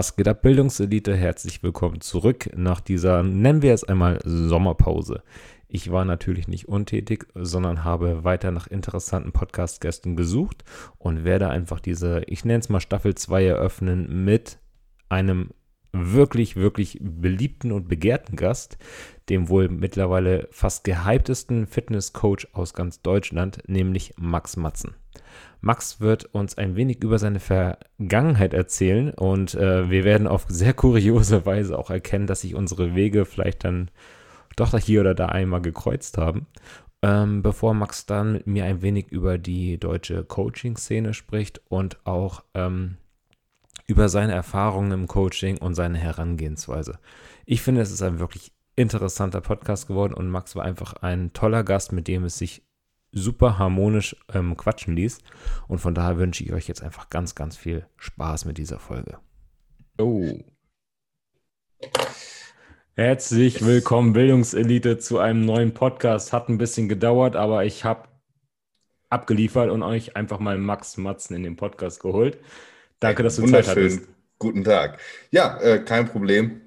Was geht ab, Bildungselite? Herzlich willkommen zurück nach dieser, nennen wir es einmal, Sommerpause. Ich war natürlich nicht untätig, sondern habe weiter nach interessanten Podcast-Gästen gesucht und werde einfach diese, ich nenne es mal Staffel 2 eröffnen mit einem wirklich, wirklich beliebten und begehrten Gast, dem wohl mittlerweile fast gehyptesten Fitnesscoach aus ganz Deutschland, nämlich Max Matzen. Max wird uns ein wenig über seine Vergangenheit erzählen und äh, wir werden auf sehr kuriose Weise auch erkennen, dass sich unsere Wege vielleicht dann doch hier oder da einmal gekreuzt haben. Ähm, bevor Max dann mit mir ein wenig über die deutsche Coaching-Szene spricht und auch ähm, über seine Erfahrungen im Coaching und seine Herangehensweise. Ich finde, es ist ein wirklich interessanter Podcast geworden und Max war einfach ein toller Gast, mit dem es sich super harmonisch ähm, quatschen ließ. Und von daher wünsche ich euch jetzt einfach ganz, ganz viel Spaß mit dieser Folge. Oh. Herzlich willkommen, Bildungselite, zu einem neuen Podcast. Hat ein bisschen gedauert, aber ich habe abgeliefert und euch einfach mal Max Matzen in den Podcast geholt. Danke, dass du Zeit hattest. Guten Tag. Ja, äh, kein Problem.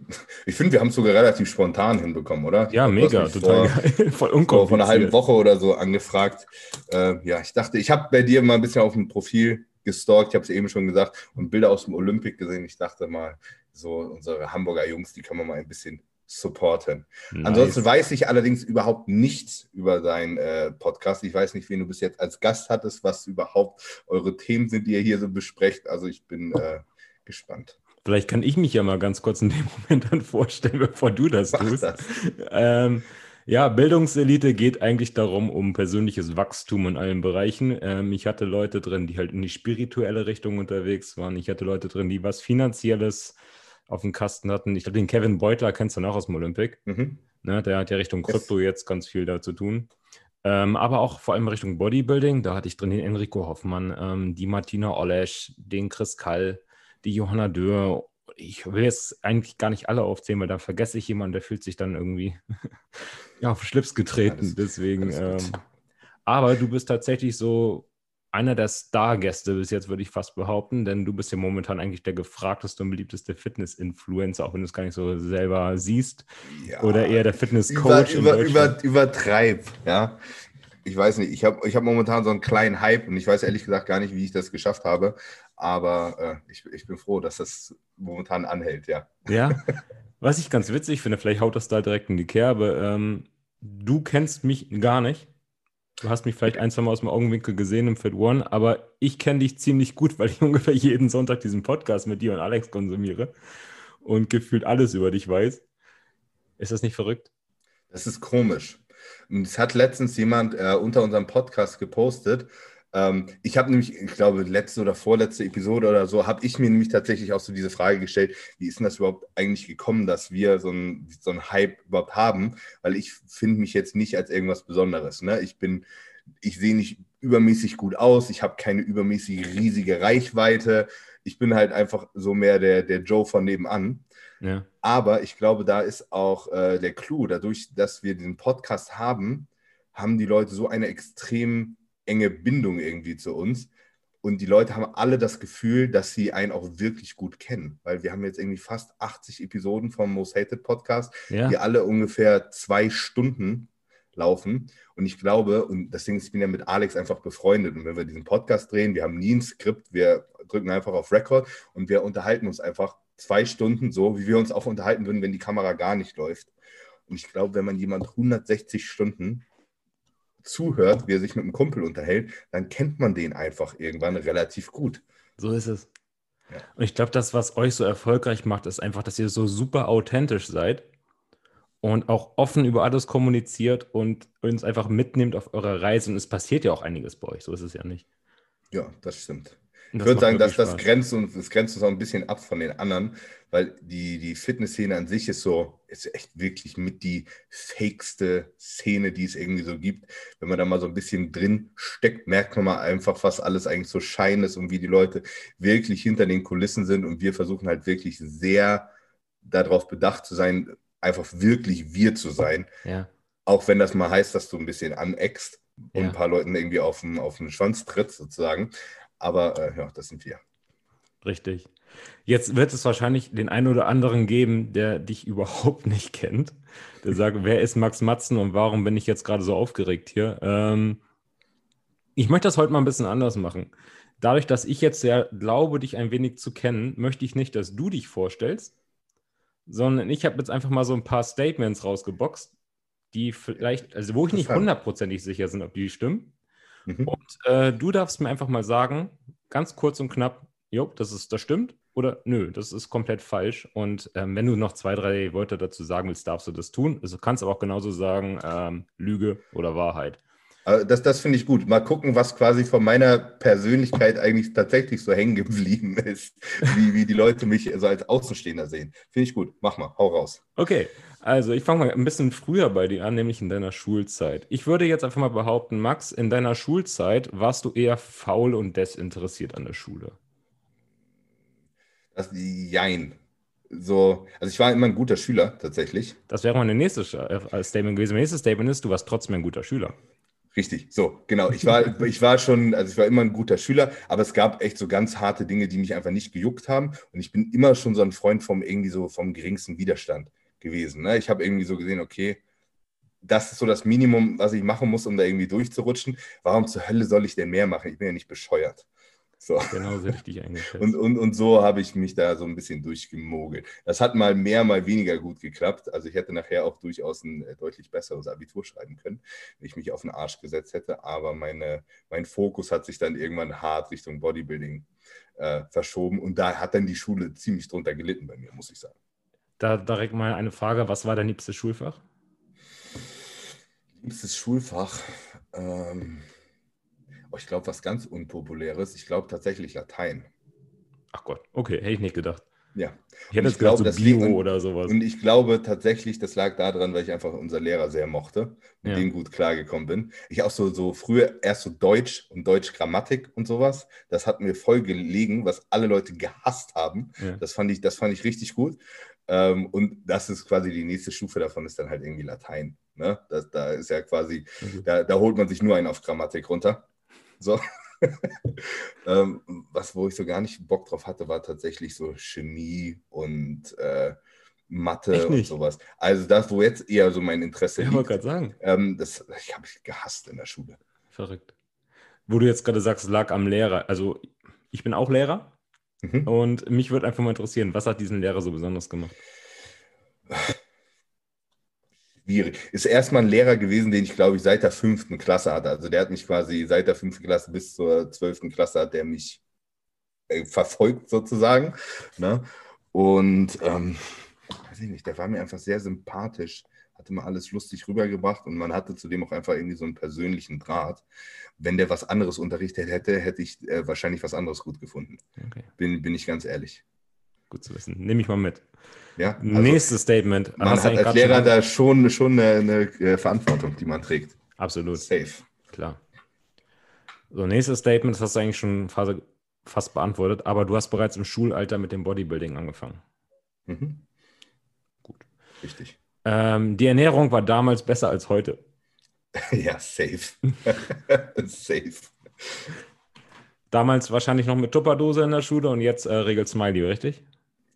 Ich finde, wir haben es sogar relativ spontan hinbekommen, oder? Ja, mega, total vor, geil. Voll unkompliziert. Vor einer halben Woche oder so angefragt. Äh, ja, ich dachte, ich habe bei dir mal ein bisschen auf dem Profil gestalkt, ich habe es eben schon gesagt, und Bilder aus dem Olympic gesehen. Ich dachte mal, so unsere Hamburger Jungs, die kann man mal ein bisschen supporten. Nice. Ansonsten weiß ich allerdings überhaupt nichts über deinen äh, Podcast. Ich weiß nicht, wen du bis jetzt als Gast hattest, was überhaupt eure Themen sind, die ihr hier so besprecht. Also ich bin äh, gespannt. Vielleicht kann ich mich ja mal ganz kurz in dem Moment dann vorstellen, bevor du das Mach tust. Das. Ähm, ja, Bildungselite geht eigentlich darum, um persönliches Wachstum in allen Bereichen. Ähm, ich hatte Leute drin, die halt in die spirituelle Richtung unterwegs waren. Ich hatte Leute drin, die was Finanzielles auf dem Kasten hatten. Ich glaube, den Kevin Beutler kennst du noch aus dem Olympic. Mhm. Ne, der hat ja Richtung Krypto yes. jetzt ganz viel da zu tun. Ähm, aber auch vor allem Richtung Bodybuilding. Da hatte ich drin den Enrico Hoffmann, ähm, die Martina Olesch, den Chris Kall, die Johanna Dürr. Ich will jetzt eigentlich gar nicht alle aufzählen, weil da vergesse ich jemanden, der fühlt sich dann irgendwie ja, auf Schlips getreten. Alles, Deswegen. Alles ähm, aber du bist tatsächlich so einer der Stargäste bis jetzt, würde ich fast behaupten, denn du bist ja momentan eigentlich der gefragteste und beliebteste Fitness-Influencer, auch wenn du es gar nicht so selber siehst. Ja, oder eher der Fitness-Coach. Über, über, über, übertreib, ja. Ich weiß nicht, ich habe ich hab momentan so einen kleinen Hype und ich weiß ehrlich gesagt gar nicht, wie ich das geschafft habe. Aber äh, ich, ich bin froh, dass das momentan anhält, ja. Ja. Was ich ganz witzig finde, vielleicht haut das da direkt in die Kerbe. Ähm, du kennst mich gar nicht. Du hast mich vielleicht ein, zwei Mal aus dem Augenwinkel gesehen im Fit One, aber ich kenne dich ziemlich gut, weil ich ungefähr jeden Sonntag diesen Podcast mit dir und Alex konsumiere und gefühlt alles über dich weiß. Ist das nicht verrückt? Das ist komisch. Es hat letztens jemand äh, unter unserem Podcast gepostet, ähm, ich habe nämlich, ich glaube, letzte oder vorletzte Episode oder so, habe ich mir nämlich tatsächlich auch so diese Frage gestellt, wie ist denn das überhaupt eigentlich gekommen, dass wir so einen so Hype überhaupt haben? Weil ich finde mich jetzt nicht als irgendwas Besonderes. Ne? Ich bin, ich sehe nicht übermäßig gut aus, ich habe keine übermäßig riesige Reichweite. Ich bin halt einfach so mehr der, der Joe von nebenan. Ja. Aber ich glaube, da ist auch äh, der Clou, dadurch, dass wir diesen Podcast haben, haben die Leute so eine extrem enge Bindung irgendwie zu uns. Und die Leute haben alle das Gefühl, dass sie einen auch wirklich gut kennen, weil wir haben jetzt irgendwie fast 80 Episoden vom Most Hated Podcast, ja. die alle ungefähr zwei Stunden laufen. Und ich glaube, und deswegen, ich bin ja mit Alex einfach befreundet. Und wenn wir diesen Podcast drehen, wir haben nie ein Skript, wir drücken einfach auf Record und wir unterhalten uns einfach zwei Stunden so, wie wir uns auch unterhalten würden, wenn die Kamera gar nicht läuft. Und ich glaube, wenn man jemand 160 Stunden zuhört, wie er sich mit einem Kumpel unterhält, dann kennt man den einfach irgendwann relativ gut. So ist es. Ja. Und ich glaube, das, was euch so erfolgreich macht, ist einfach, dass ihr so super authentisch seid und auch offen über alles kommuniziert und uns einfach mitnimmt auf eurer Reise. Und es passiert ja auch einiges bei euch, so ist es ja nicht. Ja, das stimmt. Ich würde sagen, dass das grenzt, uns, das grenzt uns auch ein bisschen ab von den anderen, weil die, die Fitnessszene an sich ist so, ist echt wirklich mit die fakeste Szene, die es irgendwie so gibt. Wenn man da mal so ein bisschen drin steckt, merkt man mal einfach, was alles eigentlich so schein ist und wie die Leute wirklich hinter den Kulissen sind. Und wir versuchen halt wirklich sehr darauf bedacht zu sein, einfach wirklich wir zu sein. Ja. Auch wenn das mal heißt, dass du ein bisschen aneckst und ja. ein paar Leuten irgendwie auf den, auf den Schwanz tritt, sozusagen. Aber äh, ja, das sind wir. Richtig. Jetzt wird es wahrscheinlich den einen oder anderen geben, der dich überhaupt nicht kennt. Der sagt, wer ist Max Matzen und warum bin ich jetzt gerade so aufgeregt hier? Ähm, ich möchte das heute mal ein bisschen anders machen. Dadurch, dass ich jetzt ja glaube, dich ein wenig zu kennen, möchte ich nicht, dass du dich vorstellst, sondern ich habe jetzt einfach mal so ein paar Statements rausgeboxt, die vielleicht, also wo ich nicht hundertprozentig sicher bin, ob die stimmen. Mhm. Und äh, du darfst mir einfach mal sagen, ganz kurz und knapp, jo, das ist, das stimmt oder nö, das ist komplett falsch. Und ähm, wenn du noch zwei, drei Wörter dazu sagen willst, darfst du das tun. Also kannst aber auch genauso sagen, ähm, Lüge oder Wahrheit. Also das, das finde ich gut. Mal gucken, was quasi von meiner Persönlichkeit eigentlich tatsächlich so hängen geblieben ist, wie, wie die Leute mich so als Außenstehender sehen. Finde ich gut. Mach mal, hau raus. Okay, also ich fange mal ein bisschen früher bei dir an, nämlich in deiner Schulzeit. Ich würde jetzt einfach mal behaupten, Max, in deiner Schulzeit warst du eher faul und desinteressiert an der Schule. Das, jein. So, also ich war immer ein guter Schüler tatsächlich. Das wäre meine nächste äh, Statement gewesen. Mein nächstes Statement ist, du warst trotzdem ein guter Schüler. Richtig, so, genau. Ich war, ich war schon, also ich war immer ein guter Schüler, aber es gab echt so ganz harte Dinge, die mich einfach nicht gejuckt haben. Und ich bin immer schon so ein Freund vom irgendwie so vom geringsten Widerstand gewesen. Ne? Ich habe irgendwie so gesehen, okay, das ist so das Minimum, was ich machen muss, um da irgendwie durchzurutschen. Warum zur Hölle soll ich denn mehr machen? Ich bin ja nicht bescheuert. So. Genau so richtig eingeschätzt. Und, und, und so habe ich mich da so ein bisschen durchgemogelt. Das hat mal mehr, mal weniger gut geklappt. Also ich hätte nachher auch durchaus ein äh, deutlich besseres Abitur schreiben können, wenn ich mich auf den Arsch gesetzt hätte. Aber meine, mein Fokus hat sich dann irgendwann hart Richtung Bodybuilding äh, verschoben. Und da hat dann die Schule ziemlich drunter gelitten bei mir, muss ich sagen. Da direkt mal eine Frage. Was war dein liebstes Schulfach? Liebstes Schulfach? Ähm Oh, ich glaube, was ganz Unpopuläres. Ich glaube tatsächlich Latein. Ach Gott, okay, hätte ich nicht gedacht. Ja. Ich hätte jetzt gedacht, so Bio liegt, oder sowas. Und ich glaube tatsächlich, das lag daran, weil ich einfach unser Lehrer sehr mochte, mit ja. dem gut klargekommen bin. Ich auch so, so früher erst so Deutsch und Deutsch-Grammatik und sowas. Das hat mir voll gelegen, was alle Leute gehasst haben. Ja. Das, fand ich, das fand ich richtig gut. Ähm, und das ist quasi die nächste Stufe davon, ist dann halt irgendwie Latein. Ne? Das, da ist ja quasi, mhm. da, da holt man sich nur einen auf Grammatik runter. So. ähm, was, wo ich so gar nicht Bock drauf hatte, war tatsächlich so Chemie und äh, Mathe und sowas. Also das, wo jetzt eher so mein Interesse ja, liegt. Ich gerade sagen. Ähm, das ich habe ich gehasst in der Schule. Verrückt. Wo du jetzt gerade sagst, es lag am Lehrer. Also ich bin auch Lehrer mhm. und mich würde einfach mal interessieren, was hat diesen Lehrer so besonders gemacht? schwierig. Ist erstmal ein Lehrer gewesen, den ich, glaube ich, seit der fünften Klasse hatte. Also der hat mich quasi seit der fünften Klasse bis zur zwölften Klasse hat der mich äh, verfolgt sozusagen. Ne? Und ähm, weiß ich nicht, der war mir einfach sehr sympathisch, hatte mal alles lustig rübergebracht und man hatte zudem auch einfach irgendwie so einen persönlichen Draht. Wenn der was anderes unterrichtet hätte, hätte ich äh, wahrscheinlich was anderes gut gefunden. Okay. Bin, bin ich ganz ehrlich. Gut zu wissen. Nehme ich mal mit. Ja, also Nächstes Statement. Man hat als Lehrer schon da schon, schon eine, eine, äh, Verantwortung, die man trägt. Absolut. Safe. Klar. So, nächstes Statement, das hast du eigentlich schon fast, fast beantwortet, aber du hast bereits im Schulalter mit dem Bodybuilding angefangen. Mhm. Gut. Richtig. Ähm, die Ernährung war damals besser als heute. ja, safe. safe. Damals wahrscheinlich noch mit Tupperdose in der Schule und jetzt äh, regelt Smiley, richtig?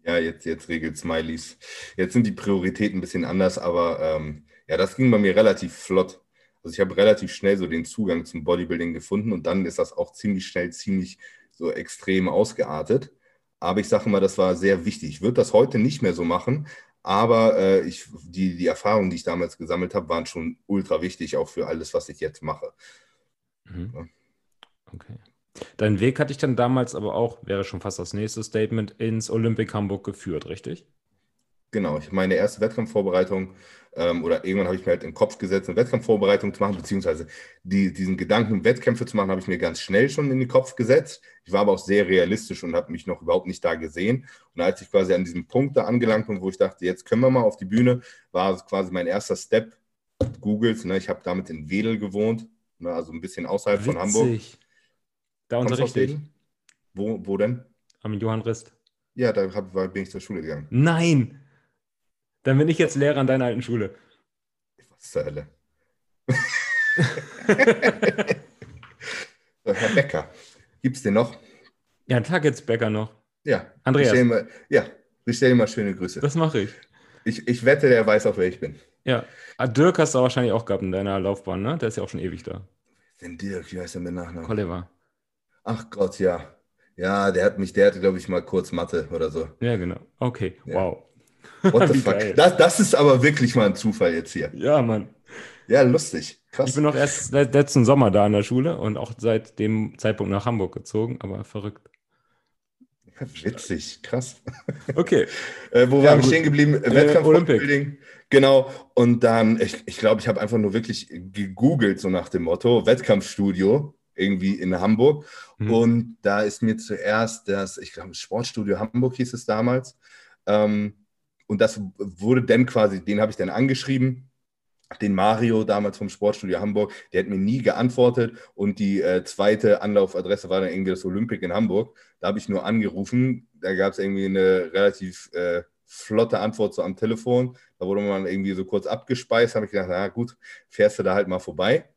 Ja, jetzt, jetzt regelt Smileys. Jetzt sind die Prioritäten ein bisschen anders, aber ähm, ja, das ging bei mir relativ flott. Also ich habe relativ schnell so den Zugang zum Bodybuilding gefunden und dann ist das auch ziemlich schnell, ziemlich so extrem ausgeartet. Aber ich sage mal, das war sehr wichtig. Ich würde das heute nicht mehr so machen, aber äh, ich, die, die Erfahrungen, die ich damals gesammelt habe, waren schon ultra wichtig, auch für alles, was ich jetzt mache. Mhm. Ja. Okay. Dein Weg hatte ich dann damals aber auch, wäre schon fast das nächste Statement, ins Olympic Hamburg geführt, richtig? Genau, ich meine erste Wettkampfvorbereitung ähm, oder irgendwann habe ich mir halt in den Kopf gesetzt, eine Wettkampfvorbereitung zu machen, beziehungsweise die, diesen Gedanken, Wettkämpfe zu machen, habe ich mir ganz schnell schon in den Kopf gesetzt. Ich war aber auch sehr realistisch und habe mich noch überhaupt nicht da gesehen. Und als ich quasi an diesem Punkt da angelangt bin, wo ich dachte, jetzt können wir mal auf die Bühne, war quasi mein erster Step Googles. Ne? Ich habe damit in Wedel gewohnt, ne? also ein bisschen außerhalb Witzig. von Hamburg. Da Kommst unterrichte ich. Wo, wo denn? Am Johann Rist. Ja, da hab, war, bin ich zur Schule gegangen. Nein! Dann bin ich jetzt Lehrer an deiner alten Schule. Was zur Hölle? Herr Becker, gibt's den noch? Ja, Tag jetzt Bäcker noch. Ja. Andreas. Ich mal, ja, ich stelle mal schöne Grüße. Das mache ich. Ich, ich wette, der weiß auch, wer ich bin. Ja. Ah, Dirk hast du wahrscheinlich auch gehabt in deiner Laufbahn, ne? Der ist ja auch schon ewig da. Denn Dirk, wie heißt der mit Nachnamen? Oliver. Ach Gott, ja. Ja, der hat mich, der hatte, glaube ich, mal kurz Mathe oder so. Ja, genau. Okay, Ja. wow. What the fuck? Das, das ist aber wirklich mal ein Zufall jetzt hier. Ja, Mann. Ja, lustig. Ich Krass. bin noch erst seit letzten Sommer da an der Schule und auch seit dem Zeitpunkt nach Hamburg gezogen, aber verrückt. Witzig, krass. Okay. Äh, wo Ja, waren wir stehen geblieben? Äh, Wettkampf-Bodybuilding. Genau. Und dann, ich, ich glaube, ich habe einfach nur wirklich gegoogelt, so nach dem Motto, Wettkampfstudio, irgendwie in Hamburg. Mhm. Und da ist mir zuerst das, ich glaube, Sportstudio Hamburg hieß es damals. Ähm, und das wurde dann quasi, den habe ich dann angeschrieben. Den Mario damals vom Sportstudio Hamburg, der hat mir nie geantwortet. Und die äh, zweite Anlaufadresse war dann irgendwie das Olympic in Hamburg. Da habe ich nur angerufen. Da gab es irgendwie eine relativ äh, flotte Antwort so am Telefon. Da wurde man irgendwie so kurz abgespeist. habe ich gedacht, na gut, fährst du da halt mal vorbei.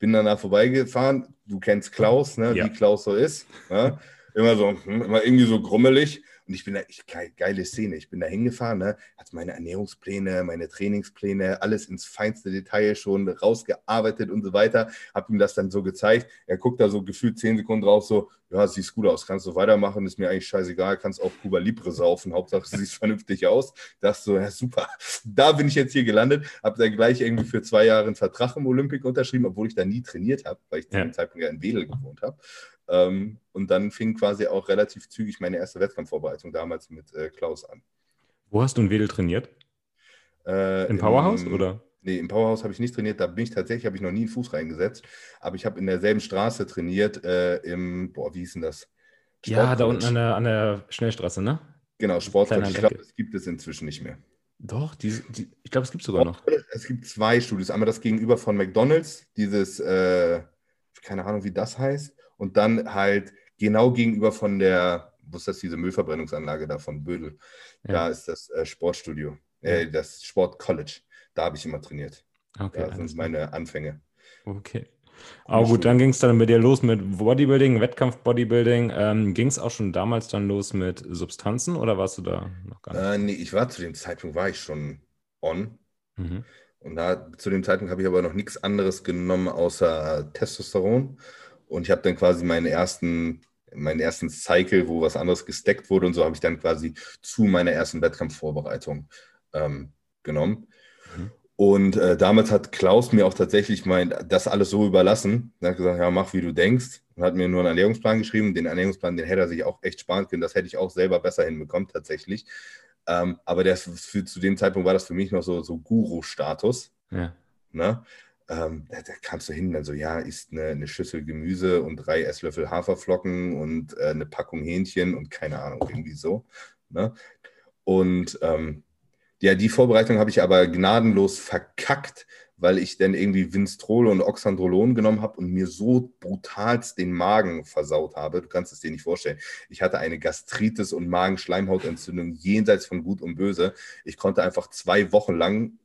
Bin dann da vorbeigefahren. Du kennst Klaus, ne? Ja. wie Klaus so ist. Ne? Immer so, immer irgendwie so grummelig. Und ich bin da, ich, geil- geile Szene. Ich bin da hingefahren, ne? hatte meine Ernährungspläne, meine Trainingspläne, alles ins feinste Detail schon rausgearbeitet und so weiter. Hab ihm das dann so gezeigt. Er guckt da so gefühlt zehn Sekunden drauf, so, ja, siehst gut aus, kannst du weitermachen, ist mir eigentlich scheißegal, kannst auch Cuba Libre saufen, Hauptsache siehst vernünftig aus. Das so, ja, super. Da bin ich jetzt hier gelandet, habe dann gleich irgendwie für zwei Jahre einen Vertrag im Olympic unterschrieben, obwohl ich da nie trainiert habe, weil ich zu Ja. dem Zeitpunkt ja in Wedel gewohnt habe. Ähm, und dann fing quasi auch relativ zügig meine erste Wettkampfvorbereitung damals mit äh, Klaus an. Wo hast du in Wedel trainiert? Äh, Im Powerhouse im- oder? Nee, im Powerhouse habe ich nicht trainiert. Da bin ich tatsächlich, habe ich noch nie einen Fuß reingesetzt. Aber ich habe in derselben Straße trainiert, äh, im, boah, wie hieß denn das? Ja, da unten an der, an der Schnellstraße, ne? Genau. Kleiner Ich glaube, das gibt es inzwischen nicht mehr. Doch, die, die, ich glaube, es gibt sogar noch. Es gibt zwei Studios. Einmal das gegenüber von McDonalds, dieses, äh, keine Ahnung, wie das heißt. Und dann halt genau gegenüber von der, wo ist das, diese Müllverbrennungsanlage da von Bödel. Da Ja. ist das äh, Sportstudio, äh, das Sportcollege. Da habe ich immer trainiert. Okay, Da alles sind meine Anfänge. okay. Aber gut, dann ging es dann mit dir los mit Bodybuilding, Wettkampf-Bodybuilding. Ähm, ging es auch schon damals dann los mit Substanzen oder warst du da noch gar nicht? Äh, nee, ich war zu dem Zeitpunkt, war ich schon on. Mhm. Und da, zu dem Zeitpunkt habe ich aber noch nichts anderes genommen außer Testosteron. Und ich habe dann quasi meinen ersten, meinen ersten Cycle, wo was anderes gesteckt wurde und so habe ich dann quasi zu meiner ersten Wettkampfvorbereitung ähm, genommen. Und äh, damals hat Klaus mir auch tatsächlich mein, das alles so überlassen. Er hat gesagt, ja, mach wie du denkst. Und hat mir nur einen Ernährungsplan geschrieben. Den Ernährungsplan, den hätte er sich auch echt sparen können. Das hätte ich auch selber besser hinbekommen, tatsächlich. Ähm, aber der, für, zu dem Zeitpunkt war das für mich noch so, so Guru-Status. Ja. Ne? Ähm, da, da kamst du hin, dann so, ja, isst eine, eine Schüssel Gemüse und drei Esslöffel Haferflocken und äh, eine Packung Hähnchen und keine Ahnung, irgendwie so. Ne? Und ähm, ja, die Vorbereitung habe ich aber gnadenlos verkackt, weil ich dann irgendwie Winstrol und Oxandrolon genommen habe und mir so brutalst den Magen versaut habe. Du kannst es dir nicht vorstellen. Ich hatte eine Gastritis und Magenschleimhautentzündung jenseits von Gut und Böse. Ich konnte einfach zwei Wochen lang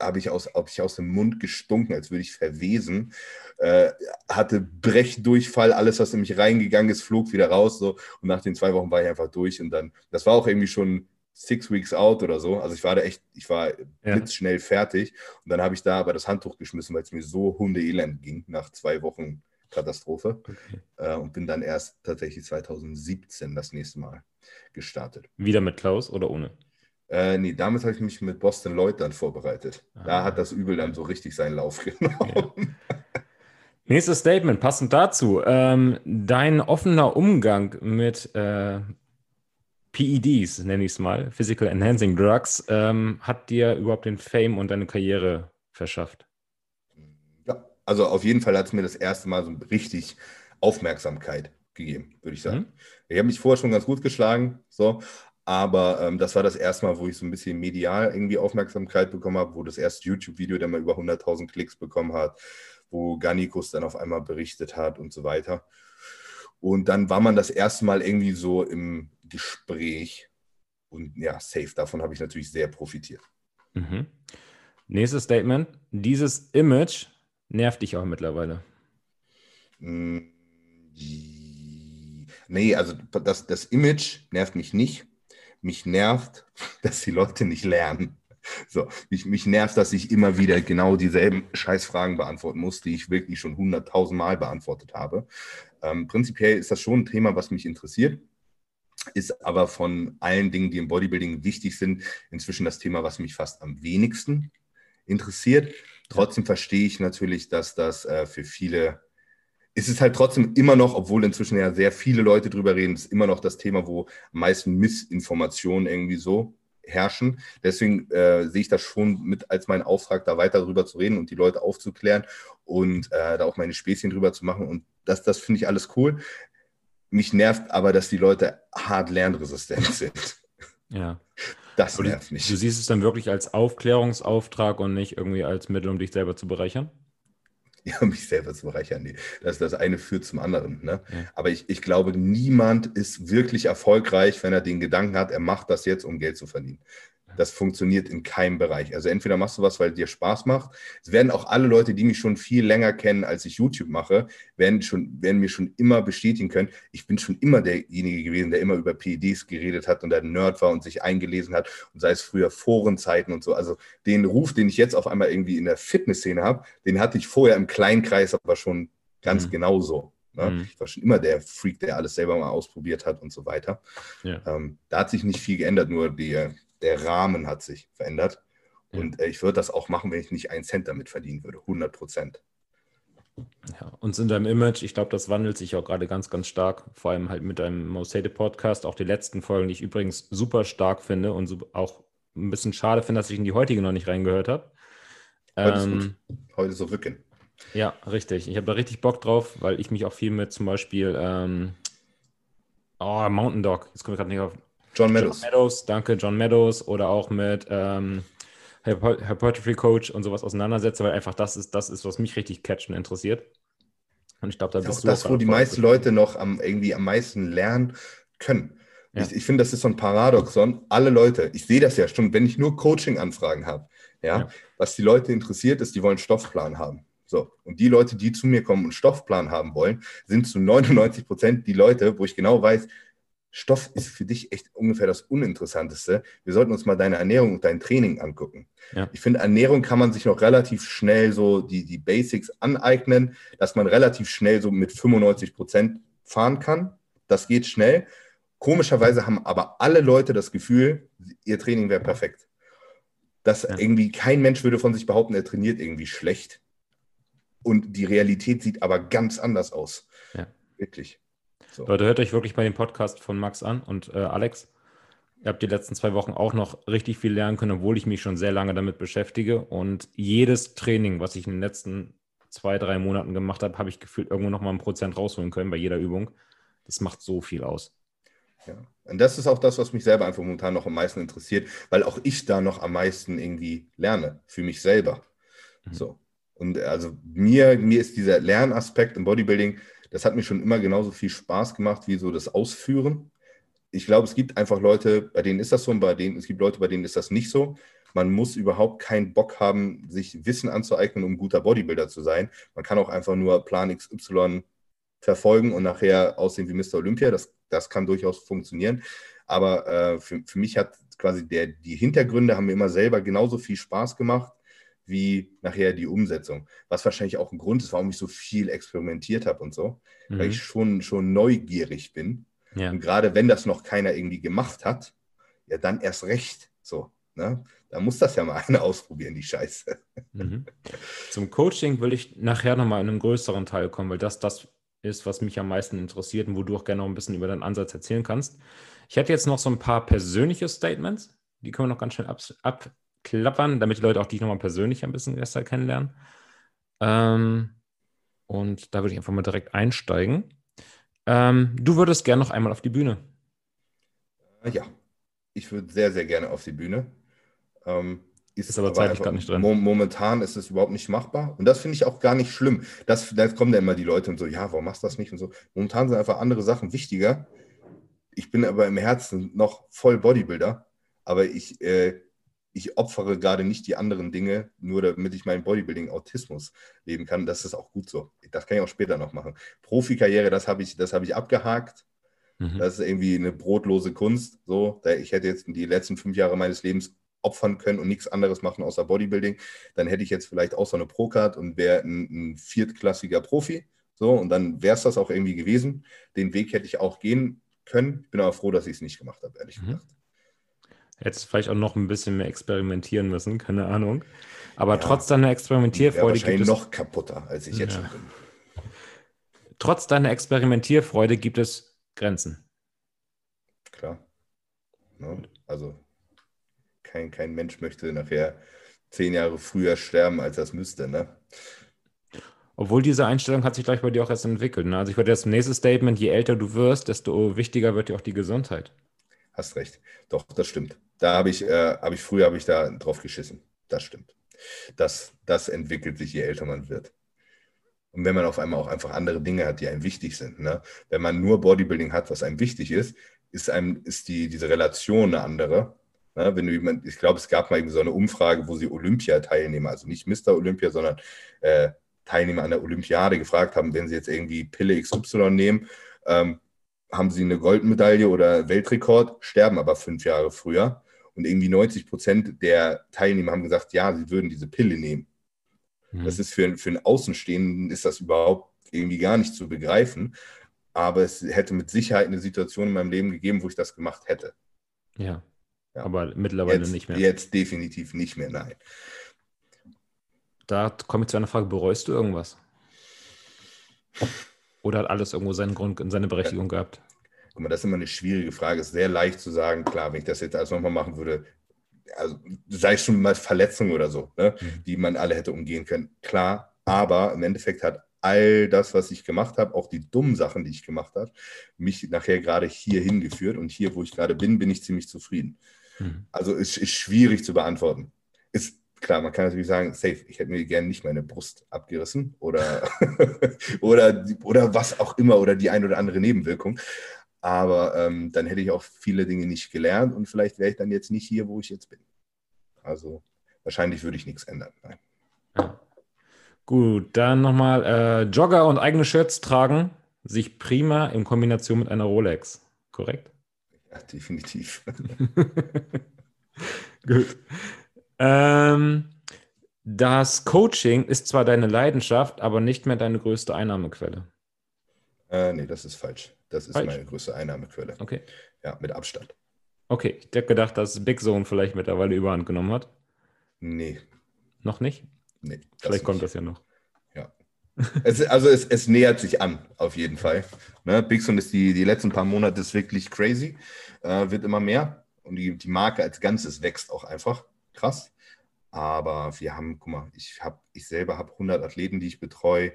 habe ich aus, hab ich aus dem Mund gestunken, als würde ich verwesen. Äh, hatte Brechdurchfall, alles, was in mich reingegangen ist, flog wieder raus. So. Und nach den zwei Wochen war ich einfach durch. Und dann, das war auch irgendwie schon six weeks out oder so. Also ich war da echt, ich war Ja. blitzschnell fertig. Und dann habe ich da aber das Handtuch geschmissen, weil es mir so hundeelend ging nach zwei Wochen Katastrophe. Okay. Äh, und bin dann erst tatsächlich 2017 das nächste Mal gestartet. Wieder mit Klaus oder ohne? Äh, nee, damals habe ich mich mit Boston Lloyd dann vorbereitet. Da Ah. hat das Übel dann so richtig seinen Lauf genommen. Nächstes Statement, passend dazu. Ähm, dein offener Umgang mit äh, PEDs, nenne ich es mal, Physical Enhancing Drugs, ähm, hat dir überhaupt den Fame und deine Karriere verschafft? Ja, also auf jeden Fall hat es mir das erste Mal so richtig Aufmerksamkeit gegeben, würde ich sagen. Mhm. Ich habe mich vorher schon ganz gut geschlagen, so, aber ähm, das war das erste Mal, wo ich so ein bisschen medial irgendwie Aufmerksamkeit bekommen habe, wo das erste YouTube-Video dann mal über 100.000 Klicks bekommen hat, wo Gannikus dann auf einmal berichtet hat und so weiter. Und dann war man das erste Mal irgendwie so im Gespräch. Und ja, safe, davon habe ich natürlich sehr profitiert. Mhm. Nächstes Statement. Dieses Image nervt dich auch mittlerweile. Mm, nee, also das, das Image nervt mich nicht. Mich nervt, dass die Leute nicht lernen. So, mich, mich nervt, dass ich immer wieder genau dieselben Scheißfragen beantworten muss, die ich wirklich schon hunderttausend Mal beantwortet habe. Ähm, prinzipiell ist das schon ein Thema, was mich interessiert, ist aber von allen Dingen, die im Bodybuilding wichtig sind, inzwischen das Thema, was mich fast am wenigsten interessiert. Trotzdem verstehe ich natürlich, dass das äh, für viele es ist halt trotzdem immer noch, obwohl inzwischen ja sehr viele Leute drüber reden, ist immer noch das Thema, wo am meisten Missinformationen irgendwie so herrschen. Deswegen äh, sehe ich das schon mit als meinen Auftrag, da weiter drüber zu reden und die Leute aufzuklären und äh, da auch meine Späßchen drüber zu machen. Und das, das finde ich alles cool. Mich nervt aber, dass die Leute hart lernresistent sind. Ja. Das nervt mich. Du siehst es dann wirklich als Aufklärungsauftrag und nicht irgendwie als Mittel, um dich selber zu bereichern? ja, mich selber zu bereichern. Nee, das, das eine führt zum anderen. Ne? Ja. Aber ich, ich glaube, niemand ist wirklich erfolgreich, wenn er den Gedanken hat, er macht das jetzt, um Geld zu verdienen. Das funktioniert in keinem Bereich. Also entweder machst du was, weil es dir Spaß macht. Es werden auch alle Leute, die mich schon viel länger kennen, als ich YouTube mache, werden, schon, werden mir schon immer bestätigen können, ich bin schon immer derjenige gewesen, der immer über PEDs geredet hat und der Nerd war und sich eingelesen hat und sei es früher Forenzeiten und so. Also den Ruf, den ich jetzt auf einmal irgendwie in der Fitnessszene habe, den hatte ich vorher im Kleinkreis aber schon ganz mhm. genauso. Ne? Mhm. Ich war schon immer der Freak, der alles selber mal ausprobiert hat und so weiter. Ja. Ähm, da hat sich nicht viel geändert, nur die, der Rahmen hat sich verändert. Ja. Und äh, ich würde das auch machen, wenn ich nicht einen Cent damit verdienen würde. 100 Prozent. Ja, und in deinem Image, ich glaube, das wandelt sich auch gerade ganz, ganz stark. Vor allem halt mit deinem Mosete Podcast, auch die letzten Folgen, die ich übrigens super stark finde und auch ein bisschen schade finde, dass ich in die heutige noch nicht reingehört habe. Heute, ähm, Heute so Rücken. Ja, richtig. Ich habe da richtig Bock drauf, weil ich mich auch viel mit zum Beispiel ähm, oh, Mountain Dog, jetzt komme ich gerade nicht auf John Meadows. John Meadows, danke, John Meadows oder auch mit ähm, Hypertrophy Coach und sowas auseinandersetze, weil einfach das ist, das ist, was mich richtig catchen interessiert. Und ich glaube, da bist auch du das, wo die meisten Leute noch am, irgendwie am meisten lernen können. Ja. Ich, ich finde, das ist so ein Paradoxon. Alle Leute, ich sehe das ja schon, wenn ich nur Coaching-Anfragen habe, ja, ja, was die Leute interessiert, ist, die wollen Stoffplan haben. So, und die Leute, die zu mir kommen und Stoffplan haben wollen, sind zu 99 Prozent die Leute, wo ich genau weiß, Stoff ist für dich echt ungefähr das Uninteressanteste. Wir sollten uns mal deine Ernährung und dein Training angucken. Ja. Ich finde, Ernährung kann man sich noch relativ schnell so die, die Basics aneignen, dass man relativ schnell so mit 95 Prozent fahren kann. Das geht schnell. Komischerweise haben aber alle Leute das Gefühl, ihr Training wäre perfekt. Dass ja. irgendwie kein Mensch würde von sich behaupten, er trainiert irgendwie schlecht. Und die Realität sieht aber ganz anders aus. Ja. Wirklich. So. Leute, hört euch wirklich mal den Podcast von Max an und äh, Alex. Ihr habt die letzten zwei Wochen auch noch richtig viel lernen können, obwohl ich mich schon sehr lange damit beschäftige. Und jedes Training, was ich in den letzten zwei, drei Monaten gemacht habe, habe ich gefühlt irgendwo noch mal ein Prozent rausholen können bei jeder Übung. Das macht so viel aus. Ja. Und das ist auch das, was mich selber einfach momentan noch am meisten interessiert, weil auch ich da noch am meisten irgendwie lerne für mich selber. Mhm. So. Und also mir, mir ist dieser Lernaspekt im Bodybuilding das hat mir schon immer genauso viel Spaß gemacht wie so das Ausführen. Ich glaube, es gibt einfach Leute, bei denen ist das so und bei denen, es gibt Leute, bei denen ist das nicht so. Man muss überhaupt keinen Bock haben, sich Wissen anzueignen, um guter Bodybuilder zu sein. Man kann auch einfach nur Plan XY verfolgen und nachher aussehen wie Mr. Olympia. Das, das kann durchaus funktionieren. Aber äh, für, für mich hat quasi der, die Hintergründe haben mir immer selber genauso viel Spaß gemacht wie nachher die Umsetzung. Was wahrscheinlich auch ein Grund ist, warum ich so viel experimentiert habe und so, mhm. weil ich schon, schon neugierig bin. Ja. Und gerade wenn das noch keiner irgendwie gemacht hat, ja, dann erst recht so. Ne? Da muss das ja mal einer ausprobieren, die Scheiße. Mhm. Zum Coaching will ich nachher nochmal in einem größeren Teil kommen, weil das das ist, was mich am meisten interessiert und wo du auch gerne noch ein bisschen über deinen Ansatz erzählen kannst. Ich hätte jetzt noch so ein paar persönliche Statements, die können wir noch ganz schnell ab, abklappern, damit die Leute auch dich nochmal persönlich ein bisschen besser kennenlernen. Ähm, und da würde ich einfach mal direkt einsteigen. Ähm, du würdest gerne noch einmal auf die Bühne. Ja, ich würde sehr, sehr gerne auf die Bühne. Ähm, ist, ist aber, aber zeitlich gar nicht drin. Momentan ist es überhaupt nicht machbar. Und das finde ich auch gar nicht schlimm. Das, da kommen dann immer die Leute und so, ja, warum machst du das nicht und so. Momentan sind einfach andere Sachen wichtiger. Ich bin aber im Herzen noch voll Bodybuilder, aber ich, äh, ich opfere gerade nicht die anderen Dinge, nur damit ich meinen Bodybuilding-Autismus leben kann. Das ist auch gut so. Das kann ich auch später noch machen. Profikarriere, das habe ich, hab ich abgehakt. Mhm. Das ist irgendwie eine brotlose Kunst. So, ich hätte jetzt die letzten fünf Jahre meines Lebens opfern können und nichts anderes machen außer Bodybuilding, dann hätte ich jetzt vielleicht auch so eine Pro-Card und wäre ein, ein viertklassiger Profi. So, und dann wäre es das auch irgendwie gewesen. Den Weg hätte ich auch gehen können. Ich bin aber froh, dass ich es nicht gemacht habe, ehrlich mhm. gesagt. Hättest vielleicht auch noch ein bisschen mehr experimentieren müssen, keine Ahnung. Aber ja, trotz deiner Experimentierfreude. Gibt es noch kaputter, als ich jetzt ja. schon bin. Trotz deiner Experimentierfreude gibt es Grenzen. Klar. Ja, also kein, kein Mensch möchte nachher zehn Jahre früher sterben, als das müsste, ne? Obwohl diese Einstellung hat sich gleich bei dir auch erst entwickelt. Ne? Also ich würde jetzt nächstes Statement, je älter du wirst, desto wichtiger wird dir auch die Gesundheit. Hast recht. Doch, das stimmt. Da habe ich, äh, hab ich früher habe ich da drauf geschissen. Das stimmt. Das, das entwickelt sich, je älter man wird. Und wenn man auf einmal auch einfach andere Dinge hat, die einem wichtig sind. Ne? Wenn man nur Bodybuilding hat, was einem wichtig ist, ist, einem, ist die, diese Relation eine andere. Ne, wenn du jemand, ich glaube, es gab mal so eine Umfrage, wo sie Olympiateilnehmer, also nicht Mr. Olympia, sondern äh, Teilnehmer an der Olympiade gefragt haben, wenn sie jetzt irgendwie Pille XY nehmen, ähm, haben sie eine Goldmedaille oder Weltrekord, sterben aber fünf Jahre früher. Und irgendwie 90 Prozent der Teilnehmer haben gesagt, ja, sie würden diese Pille nehmen. Mhm. Das ist für, für einen Außenstehenden ist das überhaupt irgendwie gar nicht zu begreifen. Aber es hätte mit Sicherheit eine Situation in meinem Leben gegeben, wo ich das gemacht hätte. Ja. Ja. Aber mittlerweile jetzt, nicht mehr. Jetzt definitiv nicht mehr, nein. Da komme ich zu einer Frage: Bereust du irgendwas? Oder hat alles irgendwo seinen Grund und seine Berechtigung ja. gehabt? Guck mal, das ist immer eine schwierige Frage. Es ist sehr leicht zu sagen, klar, wenn ich das jetzt alles nochmal machen würde, also sei es schon mal Verletzungen oder so, ne, mhm. die man alle hätte umgehen können. Klar, aber im Endeffekt hat all das, was ich gemacht habe, auch die dummen Sachen, die ich gemacht habe, mich nachher gerade hier hingeführt. Und hier, wo ich gerade bin, bin ich ziemlich zufrieden. Mhm. Also ist, ist schwierig zu beantworten. Ist klar, man kann natürlich sagen, safe, ich hätte mir gerne nicht meine Brust abgerissen oder, oder, oder was auch immer oder die ein oder andere Nebenwirkung. Aber ähm, dann hätte ich auch viele Dinge nicht gelernt und vielleicht wäre ich dann jetzt nicht hier, wo ich jetzt bin. Also wahrscheinlich würde ich nichts ändern. Ja. Gut, dann nochmal äh, Jogger und eigene Shirts tragen sich prima in Kombination mit einer Rolex. Korrekt? Ja, definitiv. Gut. Ähm, das Coaching ist zwar deine Leidenschaft, aber nicht mehr deine größte Einnahmequelle. Äh, nee, das ist falsch. Das ist falsch. meine größte Einnahmequelle. Okay. Ja, mit Abstand. Okay, ich hätte gedacht, dass Big Zone vielleicht mittlerweile überhand genommen hat. Nee. Noch nicht? Nee. Vielleicht kommt das ja noch. Ja. es, also es, es, nähert sich an, auf jeden Fall. Ne? Big Zone ist die, die letzten paar Monate ist wirklich crazy äh, wird immer mehr und die, die Marke als Ganzes wächst auch einfach krass. Aber wir haben, guck mal, ich, hab, ich selber habe 100 Athleten, die ich betreue.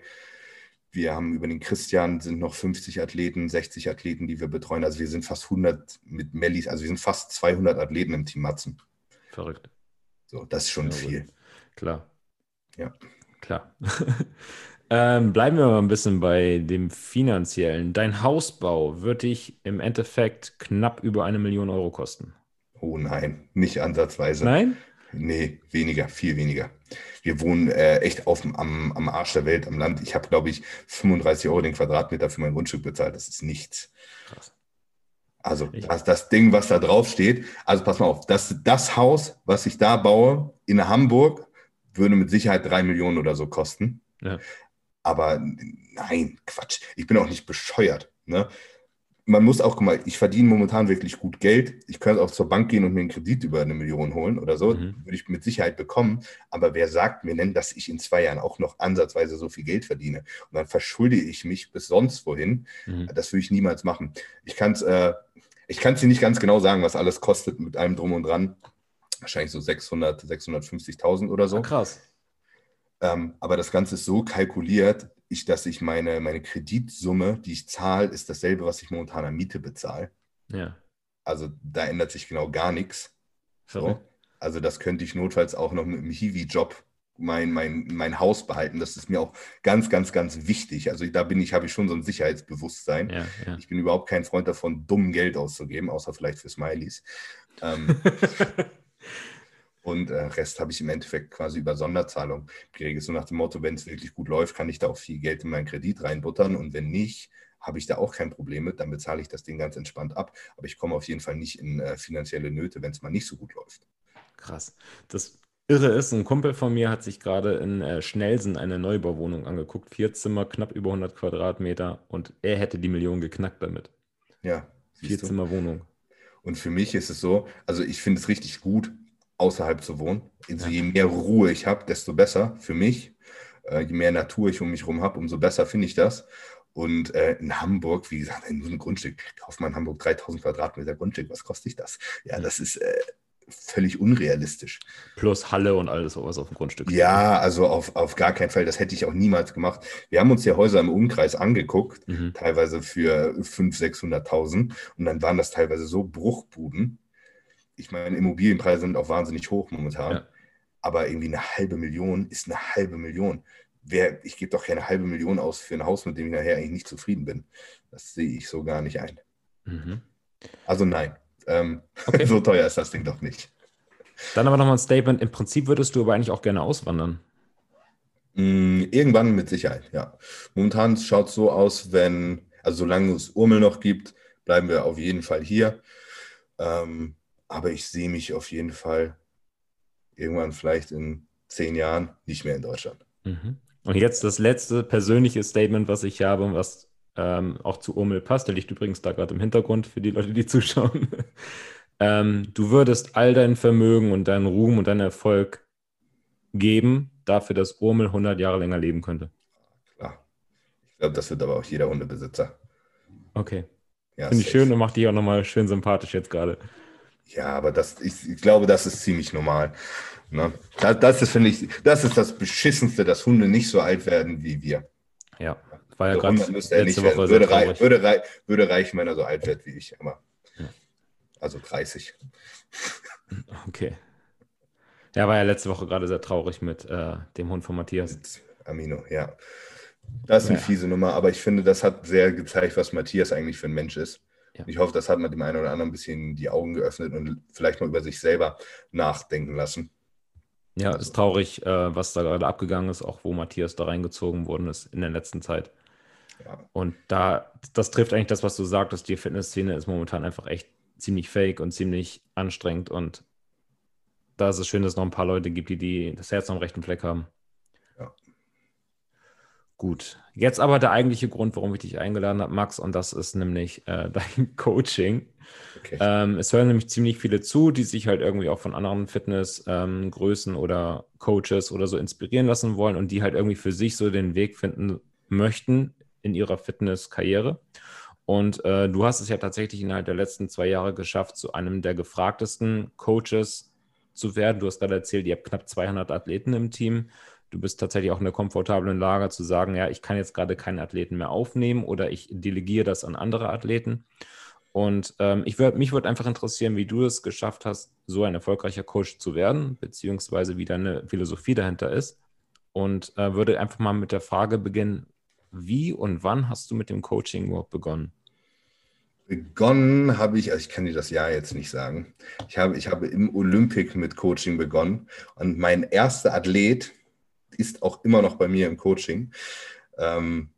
Wir haben über den Christian sind noch 50 Athleten, 60 Athleten, die wir betreuen. Also wir sind fast 100 mit Mellis, also wir sind fast 200 Athleten im Team Matzen. Verrückt. So, das ist schon ja, viel. Klar. Ja. Klar. Ähm, bleiben wir mal ein bisschen bei dem finanziellen. Dein Hausbau wird dich im Endeffekt knapp über eine Million Euro kosten. Oh nein, nicht ansatzweise. Nein? Nee, weniger, viel weniger. Wir wohnen äh, echt auf, am, am Arsch der Welt, am Land. Ich habe, glaube ich, 35 Euro den Quadratmeter für mein Grundstück bezahlt. Das ist nichts. Krass. Also das, das Ding, was da drauf steht, also pass mal auf, das, das Haus, was ich da baue in Hamburg, würde mit Sicherheit drei Millionen oder so kosten. Ja. Aber nein, Quatsch. Ich bin auch nicht bescheuert. Ne? Man muss auch, guck mal, ich verdiene momentan wirklich gut Geld. Ich könnte auch zur Bank gehen und mir einen Kredit über eine Million holen oder so. Mhm. Würde ich mit Sicherheit bekommen. Aber wer sagt mir denn, dass ich in zwei Jahren auch noch ansatzweise so viel Geld verdiene? Und dann verschulde ich mich bis sonst wohin. Mhm. Das würde ich niemals machen. Ich kann es äh, dir nicht ganz genau sagen, was alles kostet mit allem Drum und Dran. Wahrscheinlich so 600, 650.000 oder so. Ah, krass. Ähm, aber das Ganze ist so kalkuliert, ich, dass ich meine, meine Kreditsumme, die ich zahle, ist dasselbe, was ich momentan an Miete bezahle. Ja. Also da ändert sich genau gar nichts. So. Also das könnte ich notfalls auch noch mit dem Hiwi-Job mein, mein, mein Haus behalten. Das ist mir auch ganz, ganz, ganz wichtig. Also da bin ich, habe ich schon so ein Sicherheitsbewusstsein. Ja, ja. Ich bin überhaupt kein Freund davon, dumm Geld auszugeben, außer vielleicht für Smileys. Ähm, Und äh, Rest habe ich im Endeffekt quasi über Sonderzahlung geregelt. So nach dem Motto, wenn es wirklich gut läuft, kann ich da auch viel Geld in meinen Kredit reinbuttern. Und wenn nicht, habe ich da auch kein Problem mit. Dann bezahle ich das Ding ganz entspannt ab. Aber ich komme auf jeden Fall nicht in äh, finanzielle Nöte, wenn es mal nicht so gut läuft. Krass. Das Irre ist, ein Kumpel von mir hat sich gerade in äh, Schnelsen eine Neubauwohnung angeguckt. Vier Zimmer, knapp über 100 Quadratmeter. Und er hätte die Million geknackt damit. Ja. Vier Zimmer Wohnung. Und für mich ist es so, also ich finde es richtig gut, außerhalb zu wohnen. Also je mehr Ruhe ich habe, desto besser für mich. Äh, je mehr Natur ich um mich herum habe, umso besser finde ich das. Und äh, in Hamburg, wie gesagt, in so einem Grundstück, kauft man in Hamburg 3000 Quadratmeter Grundstück, was kostet ich das? Ja, das ist äh, völlig unrealistisch. Plus Halle und alles, was auf dem Grundstück. Ja, also auf, auf gar keinen Fall. Das hätte ich auch niemals gemacht. Wir haben uns ja Häuser im Umkreis angeguckt, mhm. teilweise für 500.000, 600.000. Und dann waren das teilweise so Bruchbuden ich meine, Immobilienpreise sind auch wahnsinnig hoch momentan. Ja. Aber irgendwie eine halbe Million ist eine halbe Million. Wer, ich gebe doch keine halbe Million aus für ein Haus, mit dem ich nachher eigentlich nicht zufrieden bin. Das sehe ich so gar nicht ein. Mhm. Also nein, ähm, okay. so teuer ist das Ding doch nicht. Dann aber nochmal ein Statement. Im Prinzip würdest du aber eigentlich auch gerne auswandern. Mm, irgendwann mit Sicherheit, ja. Momentan schaut es so aus, wenn, also solange es Urmel noch gibt, bleiben wir auf jeden Fall hier. Ähm, aber ich sehe mich auf jeden Fall irgendwann vielleicht in zehn Jahren nicht mehr in Deutschland. Mhm. Und jetzt das letzte persönliche Statement, was ich habe, was ähm, auch zu Urmel passt. Der liegt übrigens da gerade im Hintergrund für die Leute, die zuschauen. ähm, du würdest all dein Vermögen und deinen Ruhm und deinen Erfolg geben, dafür, dass Urmel 100 Jahre länger leben könnte. Klar. Ich glaube, das wird aber auch jeder Hundebesitzer. Okay. Ja, Finde ich schön und macht dich auch nochmal schön sympathisch jetzt gerade. Ja, aber das, ich, ich glaube, das ist ziemlich normal. Ne? Das, das, ist, finde ich, das ist das Beschissenste, dass Hunde nicht so alt werden wie wir. Ja, war ja gerade letzte nicht Woche würde, rei würde, rei würde, reichen, wenn er so alt wird wie ich. Aber, ja. Also 30. Okay. Ja, war ja letzte Woche gerade sehr traurig mit äh, dem Hund von Matthias. Mit Amino, ja. Das ist eine ja. fiese Nummer, aber ich finde, das hat sehr gezeigt, was Matthias eigentlich für ein Mensch ist. Ja. Ich hoffe, das hat man dem einen oder anderen ein bisschen die Augen geöffnet und vielleicht mal über sich selber nachdenken lassen. Ja, ist traurig, äh, was da gerade abgegangen ist, auch wo Matthias da reingezogen worden ist in der letzten Zeit. Ja. Und da, das trifft eigentlich das, was du sagtest, die Fitnessszene ist momentan einfach echt ziemlich fake und ziemlich anstrengend und da ist es schön, dass es noch ein paar Leute gibt, die, die das Herz am rechten Fleck haben. Gut, jetzt aber der eigentliche Grund, warum ich dich eingeladen habe, Max, und das ist nämlich äh, dein Coaching. Okay. Ähm, es hören nämlich ziemlich viele zu, die sich halt irgendwie auch von anderen Fitnessgrößen ähm, oder Coaches oder so inspirieren lassen wollen und die halt irgendwie für sich so den Weg finden möchten in ihrer Fitnesskarriere. Und äh, du hast es ja tatsächlich innerhalb der letzten zwei Jahre geschafft, zu einem der gefragtesten Coaches zu werden. Du hast gerade erzählt, ihr habt knapp 200 Athleten im Team du bist tatsächlich auch in der komfortablen Lage zu sagen, ja, ich kann jetzt gerade keinen Athleten mehr aufnehmen oder ich delegiere das an andere Athleten. Und ähm, ich würd, mich würde einfach interessieren, wie du es geschafft hast, so ein erfolgreicher Coach zu werden, beziehungsweise wie deine Philosophie dahinter ist. Und äh, würde einfach mal mit der Frage beginnen, wie und wann hast du mit dem Coaching überhaupt begonnen? Begonnen habe ich, also ich kann dir das Jahr jetzt nicht sagen. Ich habe, ich habe im Olympic mit Coaching begonnen und mein erster Athlet, ist auch immer noch bei mir im Coaching. Ähm,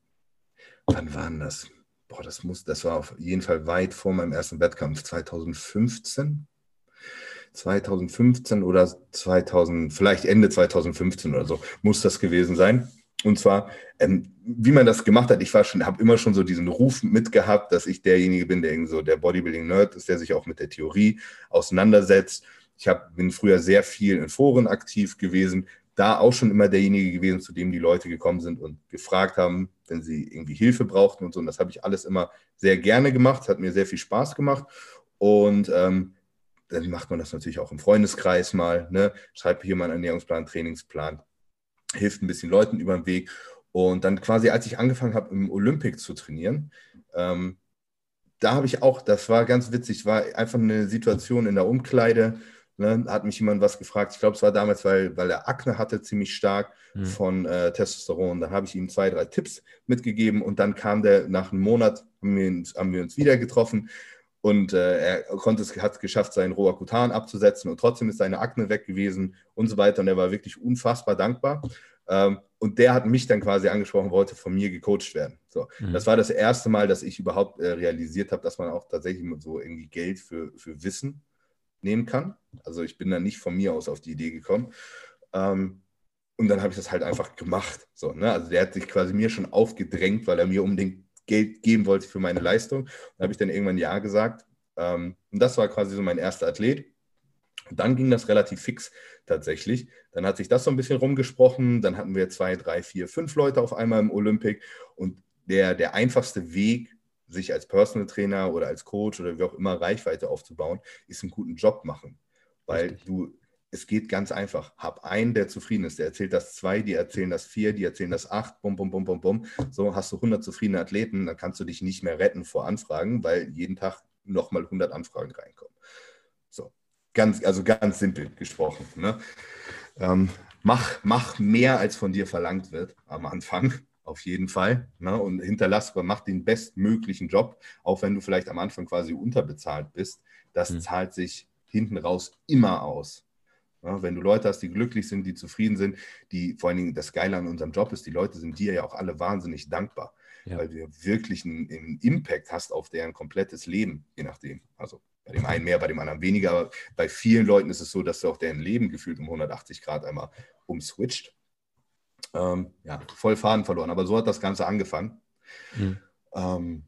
wann war das? Boah, das muss, das war auf jeden Fall weit vor meinem ersten Wettkampf, 2015. 2015 oder 2000, vielleicht Ende 2015 oder so, muss das gewesen sein. Und zwar, ähm, wie man das gemacht hat, ich war schon, habe immer schon so diesen Ruf mitgehabt, dass ich derjenige bin, der so der Bodybuilding-Nerd ist, der sich auch mit der Theorie auseinandersetzt. Ich hab, bin früher sehr viel in Foren aktiv gewesen, da auch schon immer derjenige gewesen, zu dem die Leute gekommen sind und gefragt haben, wenn sie irgendwie Hilfe brauchten und so. Und das habe ich alles immer sehr gerne gemacht, hat mir sehr viel Spaß gemacht. Und ähm, dann macht man das natürlich auch im Freundeskreis mal, ne? schreibt hier mal einen Ernährungsplan, Trainingsplan, hilft ein bisschen Leuten über den Weg. Und dann quasi, als ich angefangen habe, im Olympic zu trainieren, ähm, da habe ich auch, das war ganz witzig, war einfach eine Situation in der Umkleide, ne, hat mich jemand was gefragt. Ich glaube, es war damals, weil, weil er Akne hatte, ziemlich stark mhm. von äh, Testosteron. Dann habe ich ihm zwei, drei Tipps mitgegeben und dann kam der nach einem Monat, haben wir uns, haben wir uns wieder getroffen und äh, er konnte es, hat es geschafft, seinen Roacutan abzusetzen und trotzdem ist seine Akne weg gewesen und so weiter. Und er war wirklich unfassbar dankbar. Ähm, und der hat mich dann quasi angesprochen, wollte von mir gecoacht werden. So, mhm. Das war das erste Mal, dass ich überhaupt äh, realisiert habe, dass man auch tatsächlich so irgendwie Geld für, für Wissen nehmen kann. Also ich bin dann nicht von mir aus auf die Idee gekommen. Ähm, und dann habe ich das halt einfach gemacht. So, ne? Also der hat sich quasi mir schon aufgedrängt, weil er mir unbedingt Geld geben wollte für meine Leistung. Da habe ich dann irgendwann Ja gesagt. Ähm, und das war quasi so mein erster Athlet. Und dann ging das relativ fix tatsächlich. Dann hat sich das so ein bisschen rumgesprochen. Dann hatten wir zwei, drei, vier, fünf Leute auf einmal im Olympic. Und der, der einfachste Weg, sich als Personal Trainer oder als Coach oder wie auch immer Reichweite aufzubauen, ist einen guten Job machen. Weil Richtig. du es geht ganz einfach. Hab einen, der zufrieden ist. Der erzählt das zwei, die erzählen das vier, die erzählen das acht, bum, bum, bum, bum, bum. So hast du 100 zufriedene Athleten, dann kannst du dich nicht mehr retten vor Anfragen, weil jeden Tag nochmal 100 Anfragen reinkommen. So, ganz, also ganz simpel gesprochen. Ne? Ähm, mach, mach mehr, als von dir verlangt wird am Anfang. Auf jeden Fall. Ne? Und hinterlass, mach den bestmöglichen Job, auch wenn du vielleicht am Anfang quasi unterbezahlt bist. Das mhm. zahlt sich hinten raus immer aus. Ja, wenn du Leute hast, die glücklich sind, die zufrieden sind, die vor allen Dingen das Geile an unserem Job ist, die Leute sind dir ja auch alle wahnsinnig dankbar, ja. weil du wirklich einen, einen, Impact hast auf deren komplettes Leben, je nachdem. Also bei dem einen mehr, bei dem anderen weniger, aber bei vielen Leuten ist es so, dass du auch deren Leben gefühlt um 180 Grad einmal umswitcht. Ähm, ja, voll Faden verloren, aber so hat das Ganze angefangen. Mhm. Ähm,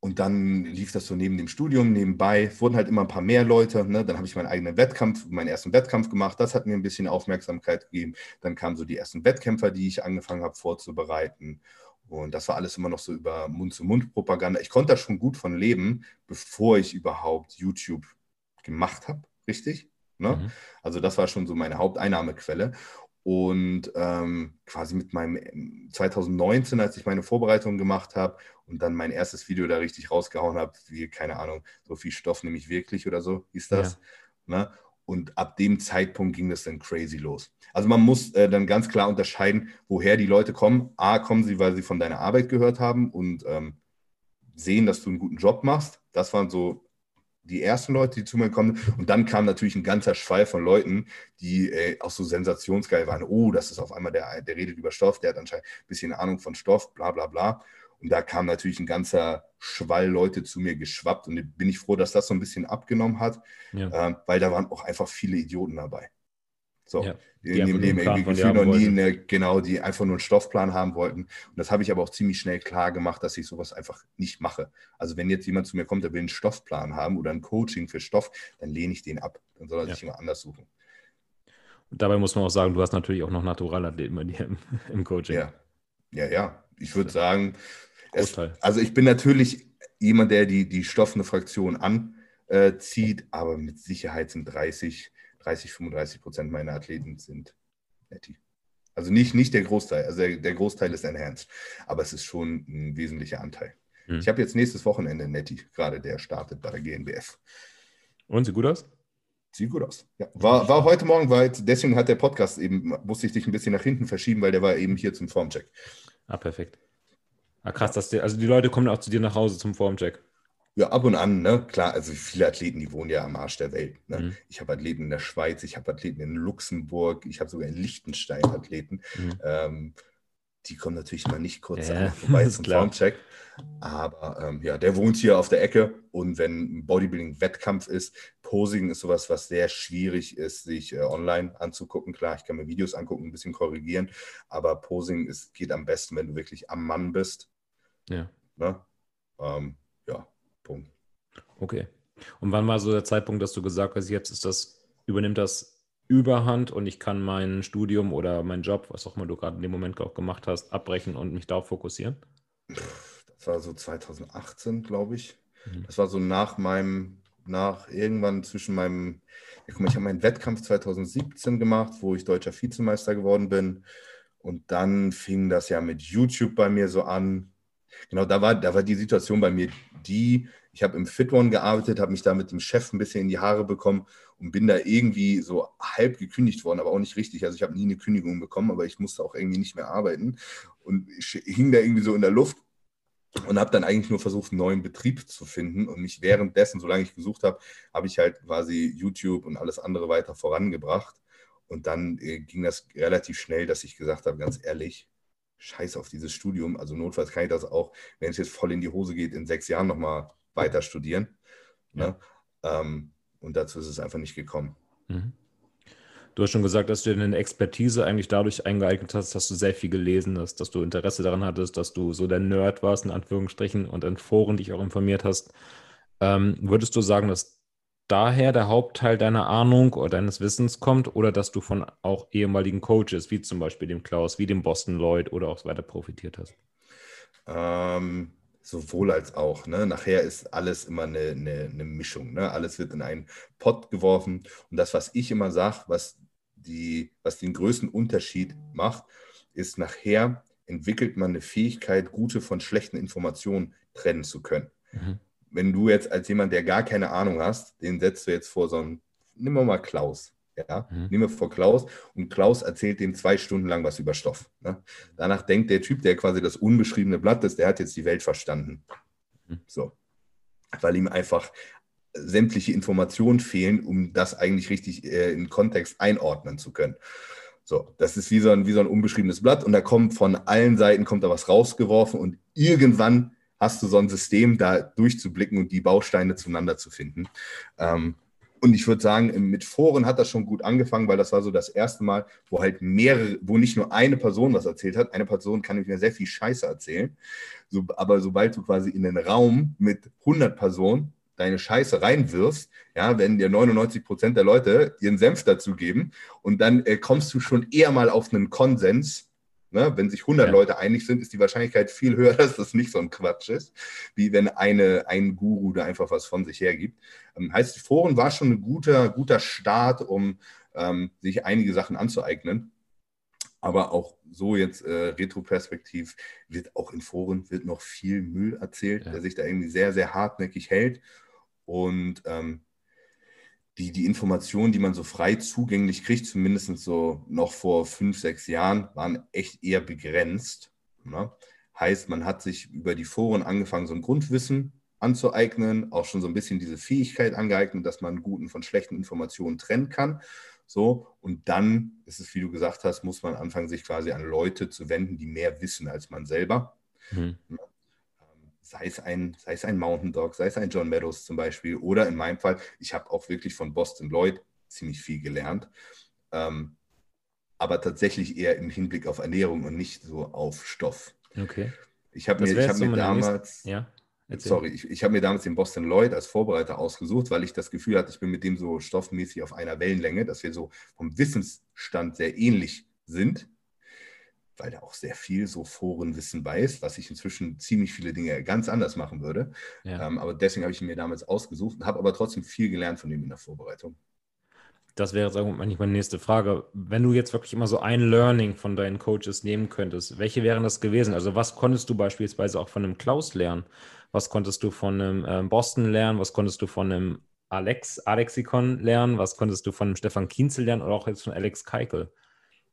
und dann lief das so neben dem Studium, nebenbei, wurden halt immer ein paar mehr Leute. Ne? Dann habe ich meinen eigenen Wettkampf, meinen ersten Wettkampf gemacht. Das hat mir ein bisschen Aufmerksamkeit gegeben. Dann kamen so die ersten Wettkämpfer, die ich angefangen habe vorzubereiten. Und das war alles immer noch so über Mund-zu-Mund-Propaganda. Ich konnte da schon gut von leben, bevor ich überhaupt YouTube gemacht habe, richtig? Ne? Mhm. Also das war schon so meine Haupteinnahmequelle. Und ähm, quasi mit meinem 2019, als ich meine Vorbereitung gemacht habe und dann mein erstes Video da richtig rausgehauen habe, wie, keine Ahnung, so viel Stoff nehme ich wirklich oder so, hieß das. Ja. Ne? Und ab dem Zeitpunkt ging das dann crazy los. Also man muss äh, dann ganz klar unterscheiden, woher die Leute kommen. A, kommen sie, weil sie von deiner Arbeit gehört haben und ähm, sehen, dass du einen guten Job machst. Das waren so die ersten Leute, die zu mir kommen. Und dann kam natürlich ein ganzer Schwall von Leuten, die äh, auch so sensationsgeil waren. Oh, das ist auf einmal der, der redet über Stoff, der hat anscheinend ein bisschen Ahnung von Stoff, bla bla bla. Und da kam natürlich ein ganzer Schwall Leute zu mir geschwappt. Und bin ich froh, dass das so ein bisschen abgenommen hat, ja. äh, weil da waren auch einfach viele Idioten dabei. So, ja, die, die in dem irgendwie noch nie eine, genau, die einfach nur einen Stoffplan haben wollten. Und das habe ich aber auch ziemlich schnell klar gemacht, dass ich sowas einfach nicht mache. Also wenn jetzt jemand zu mir kommt, der will einen Stoffplan haben oder ein Coaching für Stoff, dann lehne ich den ab. Dann soll er ja. sich immer anders suchen. Und dabei muss man auch sagen, du hast natürlich auch noch Naturalathleten bei dir im, im Coaching. Ja, ja, ja. Ich würde sagen, es, also ich bin natürlich jemand, der die, die stoffende Fraktion anzieht, aber mit Sicherheit sind 30 30, 35 Prozent meiner Athleten sind Netty. Also nicht, nicht der Großteil, also der, der Großteil ist Enhanced, aber es ist schon ein wesentlicher Anteil. Hm. Ich habe jetzt nächstes Wochenende Netty, gerade der startet bei der GNBF. Und sieht gut aus? Sieht gut aus. Ja. War, war heute Morgen, war jetzt, deswegen hat der Podcast eben, musste ich dich ein bisschen nach hinten verschieben, weil der war eben hier zum Formcheck. Ah, perfekt. Ah, krass, dass die, also die Leute kommen auch zu dir nach Hause zum Formcheck. Ja, ab und an, ne? Klar, also viele Athleten, die wohnen ja am Arsch der Welt. Ne? Mhm. Ich habe Athleten in der Schweiz, ich habe Athleten in Luxemburg, ich habe sogar in Liechtenstein Athleten. Mhm. Ähm, die kommen natürlich mal nicht kurz ja, vorbei zum klar. Formcheck. Aber ähm, ja, der wohnt hier auf der Ecke und wenn ein Bodybuilding-Wettkampf ist, Posing ist sowas, was sehr schwierig ist, sich äh, online anzugucken. Klar, ich kann mir Videos angucken, ein bisschen korrigieren, aber Posing ist, geht am besten, wenn du wirklich am Mann bist. Ja. Ne? Ähm, ja, Punkt. Okay. Und wann war so der Zeitpunkt, dass du gesagt hast, jetzt ist das, übernimmt das Überhand und ich kann mein Studium oder meinen Job, was auch immer du gerade in dem Moment auch gemacht hast, abbrechen und mich darauf fokussieren? Das war so 2018, glaube ich. Mhm. Das war so nach meinem, nach irgendwann zwischen meinem, ja, guck mal, ich habe meinen Wettkampf 2017 gemacht, wo ich deutscher Vizemeister geworden bin. Und dann fing das ja mit YouTube bei mir so an. Genau, da war, da war die Situation bei mir die, ich habe im Fit One gearbeitet, habe mich da mit dem Chef ein bisschen in die Haare bekommen und bin da irgendwie so halb gekündigt worden, aber auch nicht richtig. Also ich habe nie eine Kündigung bekommen, aber ich musste auch irgendwie nicht mehr arbeiten und hing da irgendwie so in der Luft und habe dann eigentlich nur versucht, einen neuen Betrieb zu finden und mich währenddessen, solange ich gesucht habe, habe ich halt quasi YouTube und alles andere weiter vorangebracht. Und dann äh, ging das relativ schnell, dass ich gesagt habe, ganz ehrlich, scheiß auf dieses Studium. Also notfalls kann ich das auch, wenn es jetzt voll in die Hose geht, in sechs Jahren nochmal weiter studieren. Ne? Ähm, und dazu ist es einfach nicht gekommen. Mhm. Du hast schon gesagt, dass du deine Expertise eigentlich dadurch eingeeignet hast, dass du sehr viel gelesen hast, dass du Interesse daran hattest, dass du so der Nerd warst, in Anführungsstrichen, und in Foren dich auch informiert hast. Ähm, würdest du sagen, dass daher der Hauptteil deiner Ahnung oder deines Wissens kommt oder dass du von auch ehemaligen Coaches, wie zum Beispiel dem Klaus, wie dem Boston Lloyd oder auch so weiter profitiert hast? Ähm, sowohl als auch. Ne? Nachher ist alles immer eine, eine, eine Mischung. Ne? Alles wird in einen Pott geworfen. Und das, was ich immer sage, was, die, was den größten Unterschied macht, ist nachher entwickelt man eine Fähigkeit, gute von schlechten Informationen trennen zu können. Mhm wenn du jetzt als jemand, der gar keine Ahnung hast, den setzt du jetzt vor so einen, nimm mal Klaus. Ja, mhm. nehmen wir vor Klaus und Klaus erzählt dem zwei Stunden lang was über Stoff. Ne? Danach denkt der Typ, der quasi das unbeschriebene Blatt ist, der hat jetzt die Welt verstanden. Mhm. So. Weil ihm einfach sämtliche Informationen fehlen, um das eigentlich richtig äh, in Kontext einordnen zu können. So, das ist wie so, ein, wie so ein unbeschriebenes Blatt und da kommt von allen Seiten kommt da was rausgeworfen und irgendwann hast du so ein System, da durchzublicken und die Bausteine zueinander zu finden. Ähm, und ich würde sagen, mit Foren hat das schon gut angefangen, weil das war so das erste Mal, wo halt mehrere, wo nicht nur eine Person was erzählt hat. Eine Person kann mir sehr viel Scheiße erzählen. So, aber sobald du quasi in den Raum mit 100 Personen deine Scheiße reinwirfst, ja, wenn dir 99 Prozent der Leute ihren Senf dazu geben und dann äh, kommst du schon eher mal auf einen Konsens, Ne? Wenn sich 100 ja. Leute einig sind, ist die Wahrscheinlichkeit viel höher, dass das nicht so ein Quatsch ist, wie wenn eine, ein Guru da einfach was von sich hergibt. Ähm, heißt, Foren war schon ein guter, guter Start, um ähm, sich einige Sachen anzueignen. Aber auch so jetzt äh, retroperspektiv wird auch in Foren wird noch viel Müll erzählt, ja. der sich da irgendwie sehr, sehr hartnäckig hält. Und ähm, die, die Informationen, die man so frei zugänglich kriegt, zumindest so noch vor fünf, sechs Jahren, waren echt eher begrenzt. Ne? Heißt, man hat sich über die Foren angefangen, so ein Grundwissen anzueignen, auch schon so ein bisschen diese Fähigkeit angeeignet, dass man guten von schlechten Informationen trennen kann. So, und dann ist es, wie du gesagt hast, muss man anfangen, sich quasi an Leute zu wenden, die mehr wissen als man selber. Mhm. Sei es ein, sei es ein Mountain Dog, sei es ein John Meadows zum Beispiel, oder in meinem Fall, ich habe auch wirklich von Boston Lloyd ziemlich viel gelernt, ähm, aber tatsächlich eher im Hinblick auf Ernährung und nicht so auf Stoff. Okay. Ich habe mir, ich hab mir damals, ja, sorry, ich, ich habe mir damals den Boston Lloyd als Vorbereiter ausgesucht, weil ich das Gefühl hatte, ich bin mit dem so stoffmäßig auf einer Wellenlänge, dass wir so vom Wissensstand sehr ähnlich sind weil er auch sehr viel so Forenwissen weiß, was ich inzwischen ziemlich viele Dinge ganz anders machen würde. Ja. Ähm, aber deswegen habe ich ihn mir damals ausgesucht und habe aber trotzdem viel gelernt von ihm in der Vorbereitung. Das wäre jetzt eigentlich meine nächste Frage. Wenn du jetzt wirklich immer so ein Learning von deinen Coaches nehmen könntest, welche wären das gewesen? Also was konntest du beispielsweise auch von einem Klaus lernen? Was konntest du von einem ähm, Boston lernen? Was konntest du von einem Alex, Alexikon lernen? Was konntest du von einem Stefan Kienzel lernen oder auch jetzt von Alex Keikel?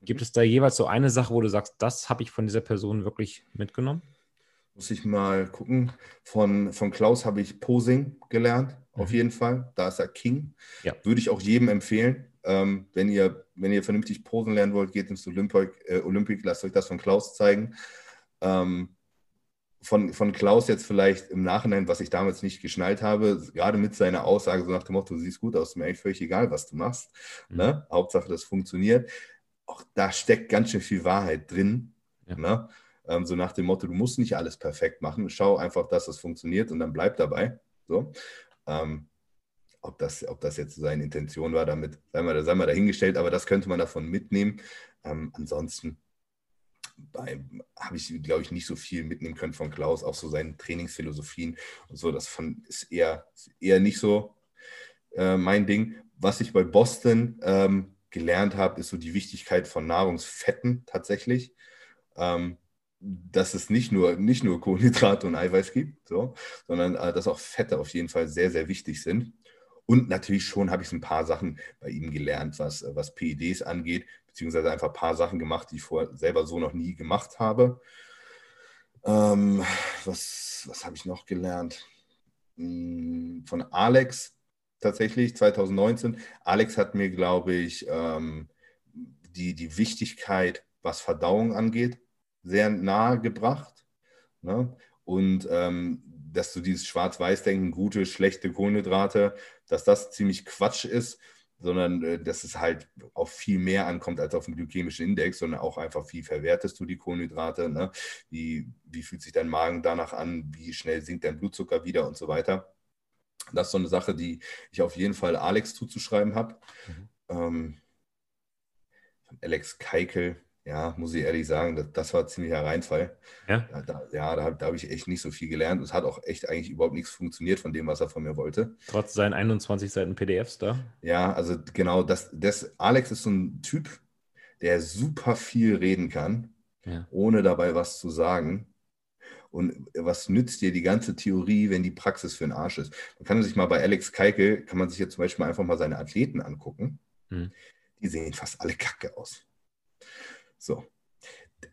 Gibt es da jeweils so eine Sache, wo du sagst, das habe ich von dieser Person wirklich mitgenommen? Muss ich mal gucken. Von, von Klaus habe ich Posing gelernt, mhm. auf jeden Fall. Da ist er King. Ja. Würde ich auch jedem empfehlen. Ähm, wenn, ihr, wenn ihr vernünftig posen lernen wollt, geht ins Olympic, äh, Olympic lasst euch das von Klaus zeigen. Ähm, von, von Klaus jetzt vielleicht im Nachhinein, was ich damals nicht geschnallt habe, gerade mit seiner Aussage so nach dem Motto, du siehst gut aus, mir eigentlich völlig egal, was du machst. Mhm. Ne? Hauptsache, das funktioniert. Auch da steckt ganz schön viel Wahrheit drin. Ja. Ne? Ähm, so nach dem Motto, du musst nicht alles perfekt machen. Schau einfach, dass das funktioniert und dann bleib dabei. So. Ähm, ob, das, ob das jetzt seine Intention war, damit sei mal, sei mal dahingestellt, aber das könnte man davon mitnehmen. Ähm, ansonsten habe ich, glaube ich, nicht so viel mitnehmen können von Klaus, auch so seine Trainingsphilosophien und so. Das fand, ist eher, eher nicht so äh, mein Ding. Was ich bei Boston ähm, gelernt habe, ist so die Wichtigkeit von Nahrungsfetten tatsächlich. Ähm, dass es nicht nur, nicht nur Kohlenhydrate und Eiweiß gibt, so, sondern äh, dass auch Fette auf jeden Fall sehr, sehr wichtig sind. Und natürlich schon habe ich ein paar Sachen bei ihm gelernt, was, was PEDs angeht, beziehungsweise einfach ein paar Sachen gemacht, die ich vorher selber so noch nie gemacht habe. Ähm, was was habe ich noch gelernt? Hm, von Alex tatsächlich 2019. Alex hat mir, glaube ich, ähm, die, die Wichtigkeit, was Verdauung angeht, sehr nahe gebracht. Ne? Und ähm, dass du dieses Schwarz-Weiß-Denken, gute, schlechte Kohlenhydrate, dass das ziemlich Quatsch ist, sondern äh, dass es halt auf viel mehr ankommt als auf den glykämischen Index, sondern auch einfach, wie verwertest du die Kohlenhydrate, ne? wie, wie fühlt sich dein Magen danach an, wie schnell sinkt dein Blutzucker wieder und so weiter. Das ist so eine Sache, die ich auf jeden Fall Alex zuzuschreiben habe. Mhm. Ähm, Alex Keikel, ja, muss ich ehrlich sagen, das, das war ziemlicher Reinfall. Ja, da, ja, da, da habe ich echt nicht so viel gelernt. Es hat auch echt eigentlich überhaupt nichts funktioniert von dem, was er von mir wollte. Trotz seinen 21 Seiten PDFs da? Ja, also genau, das, das, Alex ist so ein Typ, der super viel reden kann, ja. ohne dabei was zu sagen. Und was nützt dir die ganze Theorie, wenn die Praxis für den Arsch ist? Man kann sich mal bei Alex Keike, kann man sich jetzt zum Beispiel einfach mal seine Athleten angucken. Hm. Die sehen fast alle kacke aus. So.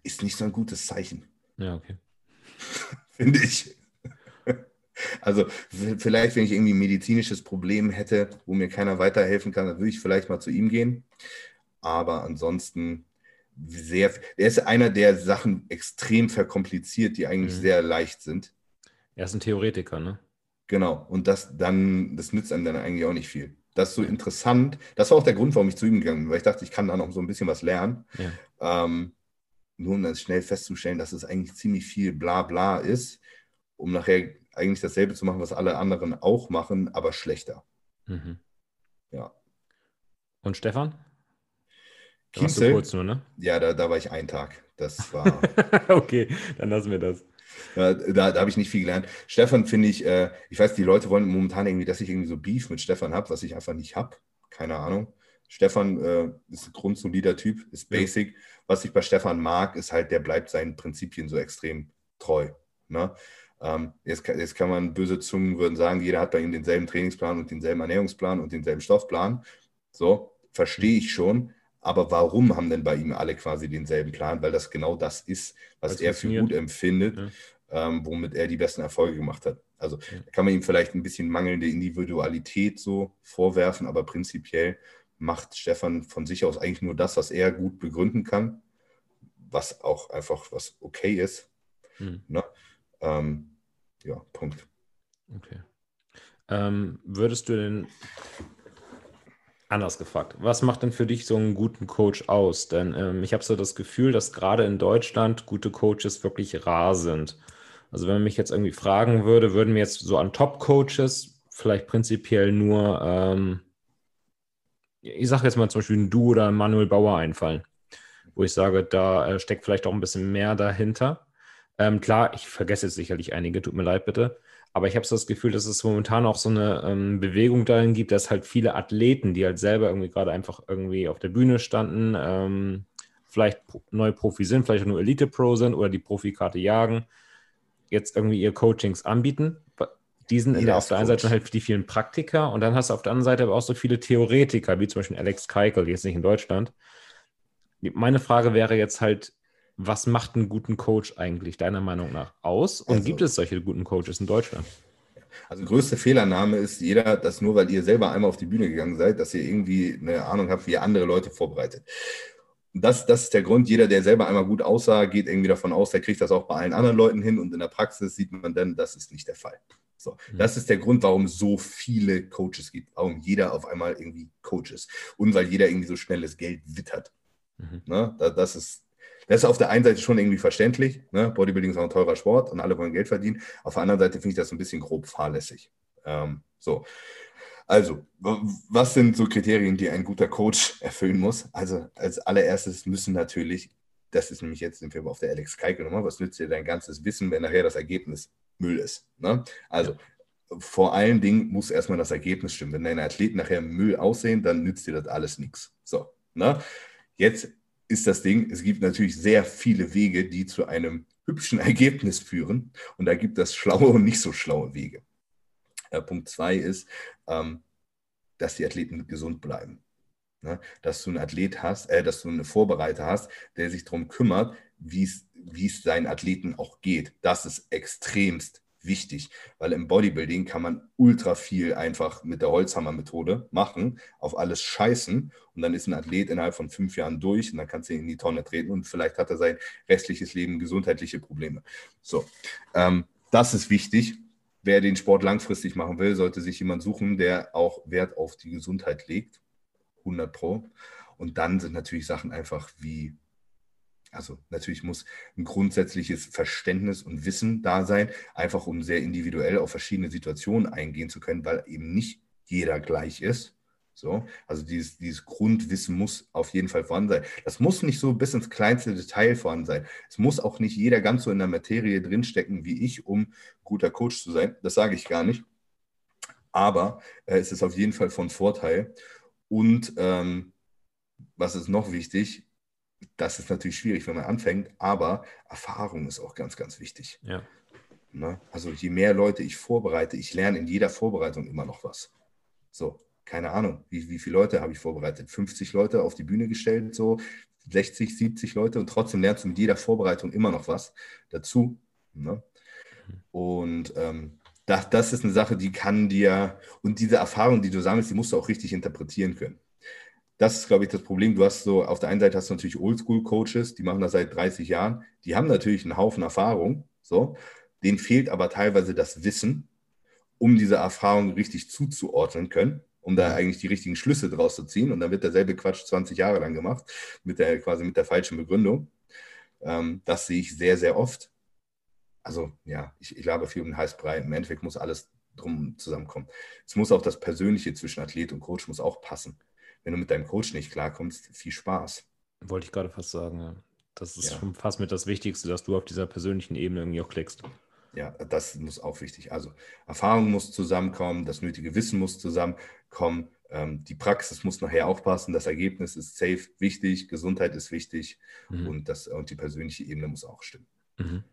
Ist nicht so ein gutes Zeichen. Ja, okay. Finde ich. Also vielleicht, wenn ich irgendwie ein medizinisches Problem hätte, wo mir keiner weiterhelfen kann, dann würde ich vielleicht mal zu ihm gehen. Aber ansonsten sehr, er ist einer, der Sachen extrem verkompliziert, die eigentlich mhm. sehr leicht sind. Er ist ein Theoretiker, ne? Genau. Und das dann, das nützt einem dann eigentlich auch nicht viel. Das ist so interessant. Das war auch der Grund, warum ich zu ihm gegangen bin, weil ich dachte, ich kann da noch so ein bisschen was lernen. Ja. Ähm, nur um dann schnell festzustellen, dass es eigentlich ziemlich viel Blabla ist, um nachher eigentlich dasselbe zu machen, was alle anderen auch machen, aber schlechter. Mhm. Ja. Und Stefan? Kienzel, kurz nur, ne? Ja, da, da war ich einen Tag. Das war. okay, dann lassen wir das. Da, da, da habe ich nicht viel gelernt. Stefan finde ich, äh, ich weiß, die Leute wollen momentan irgendwie, dass ich irgendwie so Beef mit Stefan habe, was ich einfach nicht habe. Keine Ahnung. Stefan äh, ist ein grundsolider Typ, ist basic. Ja. Was ich bei Stefan mag, ist halt, der bleibt seinen Prinzipien so extrem treu. Ne? Ähm, jetzt, jetzt, kann man, böse Zungen würden sagen, jeder hat bei ihm denselben Trainingsplan und denselben Ernährungsplan und denselben Stoffplan. So, verstehe ich schon. Aber warum haben denn bei ihm alle quasi denselben Plan? Weil das genau das ist, was das er für gut empfindet, ja. ähm, womit er die besten Erfolge gemacht hat. Also ja. da kann man ihm vielleicht ein bisschen mangelnde Individualität so vorwerfen, aber prinzipiell macht Stefan von sich aus eigentlich nur das, was er gut begründen kann, was auch einfach was okay ist. Mhm. Ne? Ähm, ja, Punkt. Okay. Ähm, würdest du denn Anders gefragt, was macht denn für dich so einen guten Coach aus? Denn ähm, ich habe so das Gefühl, dass gerade in Deutschland gute Coaches wirklich rar sind. Also wenn man mich jetzt irgendwie fragen würde, würden mir jetzt so an Top-Coaches vielleicht prinzipiell nur, ähm, ich sage jetzt mal zum Beispiel ein Du oder ein Manuel Bauer einfallen, wo ich sage, da äh, steckt vielleicht auch ein bisschen mehr dahinter. Ähm, klar, ich vergesse jetzt sicherlich einige, tut mir leid bitte. Aber ich habe so das Gefühl, dass es momentan auch so eine ähm, Bewegung dahin gibt, dass halt viele Athleten, die halt selber irgendwie gerade einfach irgendwie auf der Bühne standen, ähm, vielleicht neue Profi sind, vielleicht nur Elite-Pro sind oder die Profikarte jagen, jetzt irgendwie ihr Coachings anbieten. Die sind ja, auf der einen Seite halt die vielen Praktiker und dann hast du auf der anderen Seite aber auch so viele Theoretiker, wie zum Beispiel Alex Keikel, jetzt nicht in Deutschland. Meine Frage wäre jetzt halt, was macht einen guten Coach eigentlich deiner Meinung nach aus? Und also, gibt es solche guten Coaches in Deutschland? Also größte Fehlername ist jeder, dass nur weil ihr selber einmal auf die Bühne gegangen seid, dass ihr irgendwie eine Ahnung habt, wie ihr andere Leute vorbereitet. das, das ist der Grund. Jeder, der selber einmal gut aussah, geht irgendwie davon aus, der kriegt das auch bei allen anderen Leuten hin. Und in der Praxis sieht man dann, das ist nicht der Fall. So, mhm. das ist der Grund, warum es so viele Coaches gibt, warum jeder auf einmal irgendwie Coach ist und weil jeder irgendwie so schnelles Geld wittert. Mhm. Ne? Das, ist, das ist auf der einen Seite schon irgendwie verständlich. Ne? Bodybuilding ist auch ein teurer Sport und alle wollen Geld verdienen. Auf der anderen Seite finde ich das ein bisschen grob fahrlässig. Ähm, so. Also, was sind so Kriterien, die ein guter Coach erfüllen muss? Also, als allererstes müssen natürlich, das ist nämlich jetzt sind wir auf der Alex Keike Nummer, was nützt dir dein ganzes Wissen, wenn nachher das Ergebnis Müll ist? Ne? Also, vor allen Dingen muss erstmal das Ergebnis stimmen. Wenn deine Athleten nachher Müll aussehen, dann nützt dir das alles nichts. So, ne? Jetzt ist das Ding, es gibt natürlich sehr viele Wege, die zu einem hübschen Ergebnis führen. Und da gibt es schlaue und nicht so schlaue Wege. Äh, Punkt zwei ist, ähm, dass die Athleten gesund bleiben. Ne? Dass du einen Athlet hast, äh, dass du einen Vorbereiter hast, der sich darum kümmert, wie es seinen Athleten auch geht. Das ist extremst wichtig, weil im Bodybuilding kann man ultra viel einfach mit der Holzhammer-Methode machen, auf alles scheißen und dann ist ein Athlet innerhalb von fünf Jahren durch und dann kannst du ihn in die Tonne treten und vielleicht hat er sein restliches Leben gesundheitliche Probleme. So, ähm, das ist wichtig wer den Sport langfristig machen will, sollte sich jemand suchen, der auch Wert auf die Gesundheit legt. 100 Pro. Und dann sind natürlich Sachen einfach wie, also natürlich muss ein grundsätzliches Verständnis und Wissen da sein, einfach um sehr individuell auf verschiedene Situationen eingehen zu können, weil eben nicht jeder gleich ist. So, also dieses, dieses Grundwissen muss auf jeden Fall vorhanden sein. Das muss nicht so bis ins kleinste Detail vorhanden sein. Es muss auch nicht jeder ganz so in der Materie drinstecken wie ich, um guter Coach zu sein. Das sage ich gar nicht. Aber äh, es ist auf jeden Fall von Vorteil. Und ähm, was ist noch wichtig? Das ist natürlich schwierig, wenn man anfängt, aber Erfahrung ist auch ganz, ganz wichtig. Ja. Ne? Also je mehr Leute ich vorbereite, ich lerne in jeder Vorbereitung immer noch was. So, keine Ahnung, wie, wie viele Leute habe ich vorbereitet? 50 Leute auf die Bühne gestellt, so 60, 70 Leute und trotzdem lernst du mit jeder Vorbereitung immer noch was dazu. Ne? Und ähm, das, das ist eine Sache, die kann dir, und diese Erfahrung, die du sammelst, die musst du auch richtig interpretieren können. Das ist, glaube ich, das Problem. Du hast so, auf der einen Seite hast du natürlich Oldschool-Coaches, die machen das seit 30 Jahren, die haben natürlich einen Haufen Erfahrung, so, denen fehlt aber teilweise das Wissen, um diese Erfahrung richtig zuzuordnen können um da eigentlich die richtigen Schlüsse draus zu ziehen. Und dann wird derselbe Quatsch 20 Jahre lang gemacht, mit der, quasi mit der falschen Begründung. Ähm, das sehe ich sehr, sehr oft. Also ja, ich, ich labe viel um den Heißbrei. Im Endeffekt muss alles drum zusammenkommen. Es muss auch das Persönliche zwischen Athlet und Coach muss auch passen. Wenn du mit deinem Coach nicht klarkommst, viel Spaß. Wollte ich gerade fast sagen, ja. Das ist ja. schon fast mit das Wichtigste, dass du auf dieser persönlichen Ebene irgendwie auch klickst. Ja, das muss auch wichtig. Also Erfahrung muss zusammenkommen, das nötige Wissen muss zusammenkommen, ähm, die Praxis muss nachher auch passen, das Ergebnis ist safe wichtig, Gesundheit ist wichtig mhm. und, das, und die persönliche Ebene muss auch stimmen. Mhm.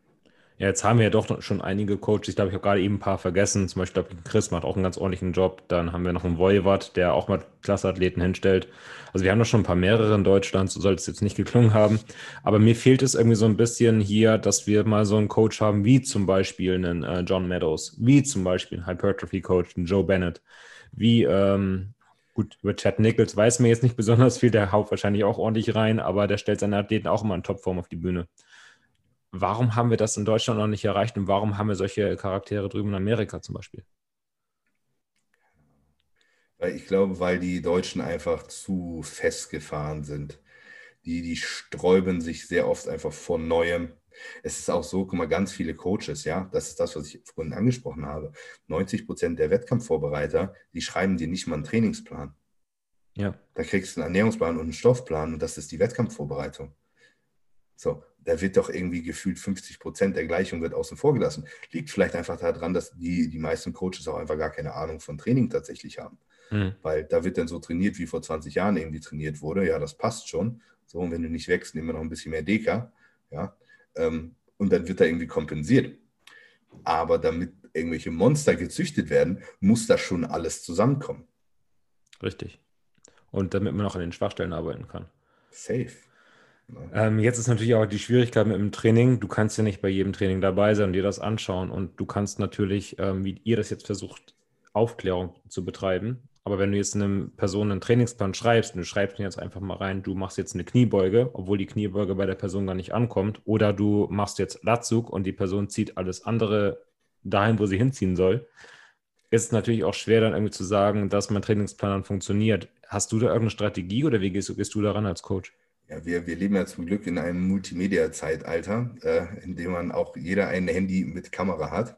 Ja, jetzt haben wir ja doch schon einige Coaches. Ich glaube, ich habe gerade eben ein paar vergessen. Zum Beispiel, glaube Chris macht auch einen ganz ordentlichen Job. Dann haben wir noch einen Voivod, der auch mal Klasseathleten hinstellt. Also wir haben doch schon ein paar mehrere in Deutschland. So soll es jetzt nicht geklungen haben. Aber mir fehlt es irgendwie so ein bisschen hier, dass wir mal so einen Coach haben, wie zum Beispiel einen äh, John Meadows, wie zum Beispiel einen Hypertrophy-Coach, einen Joe Bennett, wie, ähm, gut, über Chad Nichols weiß mir jetzt nicht besonders viel. Der haut wahrscheinlich auch ordentlich rein, aber der stellt seine Athleten auch immer in Topform auf die Bühne warum haben wir das in Deutschland noch nicht erreicht und warum haben wir solche Charaktere drüben in Amerika zum Beispiel? Ich glaube, weil die Deutschen einfach zu festgefahren sind. Die, die sträuben sich sehr oft einfach vor Neuem. Es ist auch so, guck mal, ganz viele Coaches, ja, das ist das, was ich vorhin angesprochen habe. 90 Prozent der Wettkampfvorbereiter, die schreiben dir nicht mal einen Trainingsplan. Ja. Da kriegst du einen Ernährungsplan und einen Stoffplan und das ist die Wettkampfvorbereitung. So, da wird doch irgendwie gefühlt 50 Prozent der Gleichung wird außen vor gelassen. Liegt vielleicht einfach daran, dass die, die meisten Coaches auch einfach gar keine Ahnung von Training tatsächlich haben. Mhm. Weil da wird dann so trainiert, wie vor 20 Jahren irgendwie trainiert wurde. Ja, das passt schon. So, und wenn du nicht wächst, nehmen wir noch ein bisschen mehr Deka. Ja, ähm, und dann wird da irgendwie kompensiert. Aber damit irgendwelche Monster gezüchtet werden, muss das schon alles zusammenkommen. Richtig. Und damit man auch an den Schwachstellen arbeiten kann. Safe. Ähm, jetzt ist natürlich auch die Schwierigkeit mit dem Training. Du kannst ja nicht bei jedem Training dabei sein und dir das anschauen. Und du kannst natürlich, ähm, wie ihr das jetzt versucht, Aufklärung zu betreiben, Aber wenn du jetzt einer Person einen Trainingsplan schreibst und du schreibst jetzt einfach mal rein, du machst jetzt eine Kniebeuge, obwohl die Kniebeuge bei der Person gar nicht ankommt, oder du machst jetzt Latzug und die Person zieht alles andere dahin, wo sie hinziehen soll, ist es natürlich auch schwer, dann irgendwie zu sagen, dass mein Trainingsplan dann funktioniert. Hast du da irgendeine Strategie oder wie gehst, gehst du daran als Coach? Ja, wir, wir leben ja zum Glück in einem Multimedia-Zeitalter, äh, in dem man auch jeder ein Handy mit Kamera hat.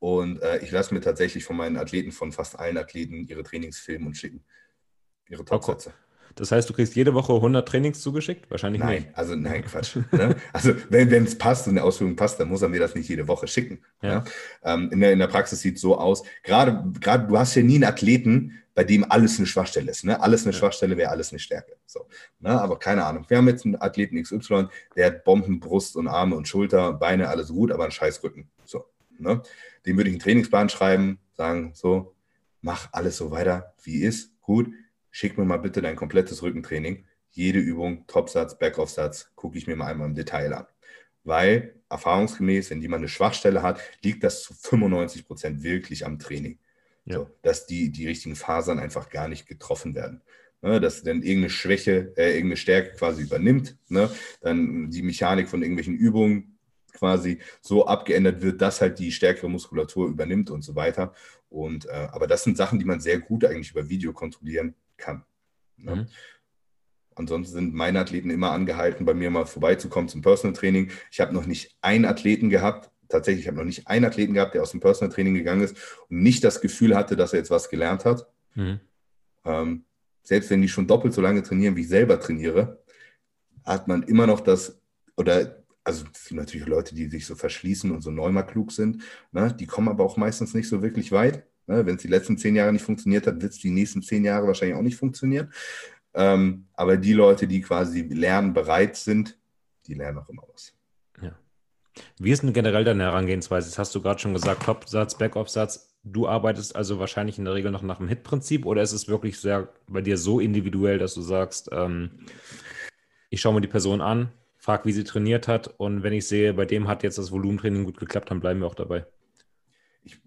Und äh, ich lasse mir tatsächlich von meinen Athleten, von fast allen Athleten, ihre Trainings filmen und schicken. Ihre Topsätze. Das heißt, du kriegst jede Woche 100 Trainings zugeschickt? Wahrscheinlich nein, nicht. Also nein, Quatsch. ne? Also wenn es passt und eine Ausführung passt, dann muss er mir das nicht jede Woche schicken. Ja. ja? Ähm, in, der, in der Praxis sieht es so aus, gerade, gerade du hast ja nie einen Athleten, bei dem alles eine Schwachstelle ist. Ne? Alles eine ja. Schwachstelle wäre alles eine Stärke. So, ne? Aber keine Ahnung. Wir haben jetzt einen Athleten XY, der hat Bomben, Brust und Arme und Schulter, Beine, alles gut, aber einen Scheißrücken. So, ne? Dem würde ich einen Trainingsplan schreiben, sagen, so, mach alles so weiter, wie ist, gut, schick mir mal bitte dein komplettes Rückentraining. Jede Übung, Topsatz, Backoff-Satz, gucke ich mir mal einmal im Detail an. Weil erfahrungsgemäß, wenn jemand eine Schwachstelle hat, liegt das zu 95 Prozent wirklich am Training. Ja. So, dass die, die richtigen Fasern einfach gar nicht getroffen werden. Ne, dass dann irgendeine Schwäche, äh, irgendeine Stärke quasi übernimmt, ne, dann die Mechanik von irgendwelchen Übungen quasi so abgeändert wird, dass halt die stärkere Muskulatur übernimmt und so weiter. Und äh, aber das sind Sachen, die man sehr gut eigentlich über Video kontrollieren kann. Ne? Mhm. Ansonsten sind meine Athleten immer angehalten, bei mir mal vorbeizukommen zum Personal Training. Ich habe noch nicht einen Athleten gehabt, tatsächlich, ich habe noch nicht einen Athleten gehabt, der aus dem Personal Training gegangen ist und nicht das Gefühl hatte, dass er jetzt was gelernt hat. Mhm. Ähm, selbst wenn die schon doppelt so lange trainieren, wie ich selber trainiere, hat man immer noch das, oder also es sind natürlich Leute, die sich so verschließen und so neunmal klug sind, ne? die kommen aber auch meistens nicht so wirklich weit. Ne? Wenn es die letzten zehn Jahre nicht funktioniert hat, wird es die nächsten zehn Jahre wahrscheinlich auch nicht funktionieren. Ähm, aber die Leute, die quasi lernbereit sind, die lernen auch immer was. Wie ist denn generell deine Herangehensweise? Das hast du gerade schon gesagt, Topsatz, Backoff-Satz. Du arbeitest also wahrscheinlich in der Regel noch nach dem Hit-Prinzip oder ist es wirklich sehr bei dir so individuell, dass du sagst, ähm, ich schaue mir die Person an, frage, wie sie trainiert hat und wenn ich sehe, bei dem hat jetzt das Volumentraining gut geklappt, dann bleiben wir auch dabei. Ich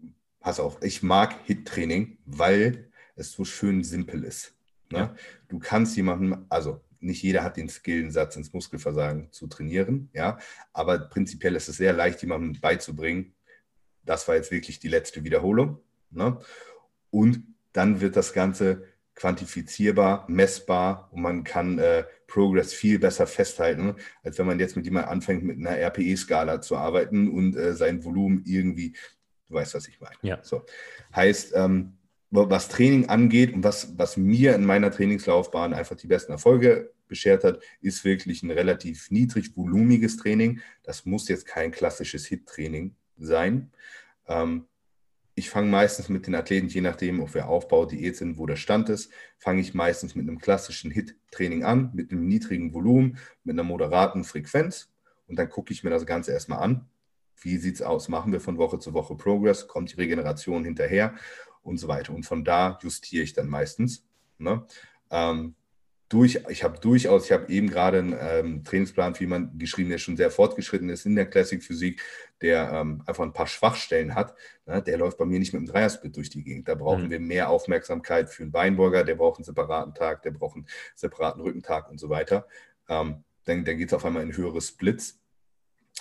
pass auf, ich mag Hit-Training, weil es so schön simpel ist. Ne? Ja. Du kannst jemandem, also nicht jeder hat den Skill, einen Satz ins Muskelversagen zu trainieren, ja, aber prinzipiell ist es sehr leicht, jemandem beizubringen, das war jetzt wirklich die letzte Wiederholung. Ne? Und dann wird das Ganze quantifizierbar, messbar und man kann äh, Progress viel besser festhalten, als wenn man jetzt mit jemandem anfängt, mit einer RPE-Skala zu arbeiten und äh, sein Volumen irgendwie, du weißt, was ich meine. Ja. So. Heißt, ähm, was Training angeht und was, was mir in meiner Trainingslaufbahn einfach die besten Erfolge beschert hat, ist wirklich ein relativ niedrig volumiges Training. Das muss jetzt kein klassisches HIT-Training sein. Ähm, ich fange meistens mit den Athleten, je nachdem, ob wir Aufbau, Diät sind, wo der Stand ist, fange ich meistens mit einem klassischen HIT-Training an, mit einem niedrigen Volumen, mit einer moderaten Frequenz. Und dann gucke ich mir das Ganze erstmal an. Wie sieht es aus? Machen wir von Woche zu Woche Progress? Kommt die Regeneration hinterher? und so weiter. Und von da justiere ich dann meistens. Ne? Ähm, durch, ich habe durchaus, ich habe eben gerade einen ähm, Trainingsplan für jemanden geschrieben, der schon sehr fortgeschritten ist in der Classic Physik, der ähm, einfach ein paar Schwachstellen hat. Ne? Der läuft bei mir nicht mit dem Dreiersplit durch die Gegend. Da brauchen mhm. wir mehr Aufmerksamkeit für einen Beinburger, der braucht einen separaten Tag, der braucht einen separaten Rückentag und so weiter. Ähm, dann dann geht es auf einmal in höhere Splits.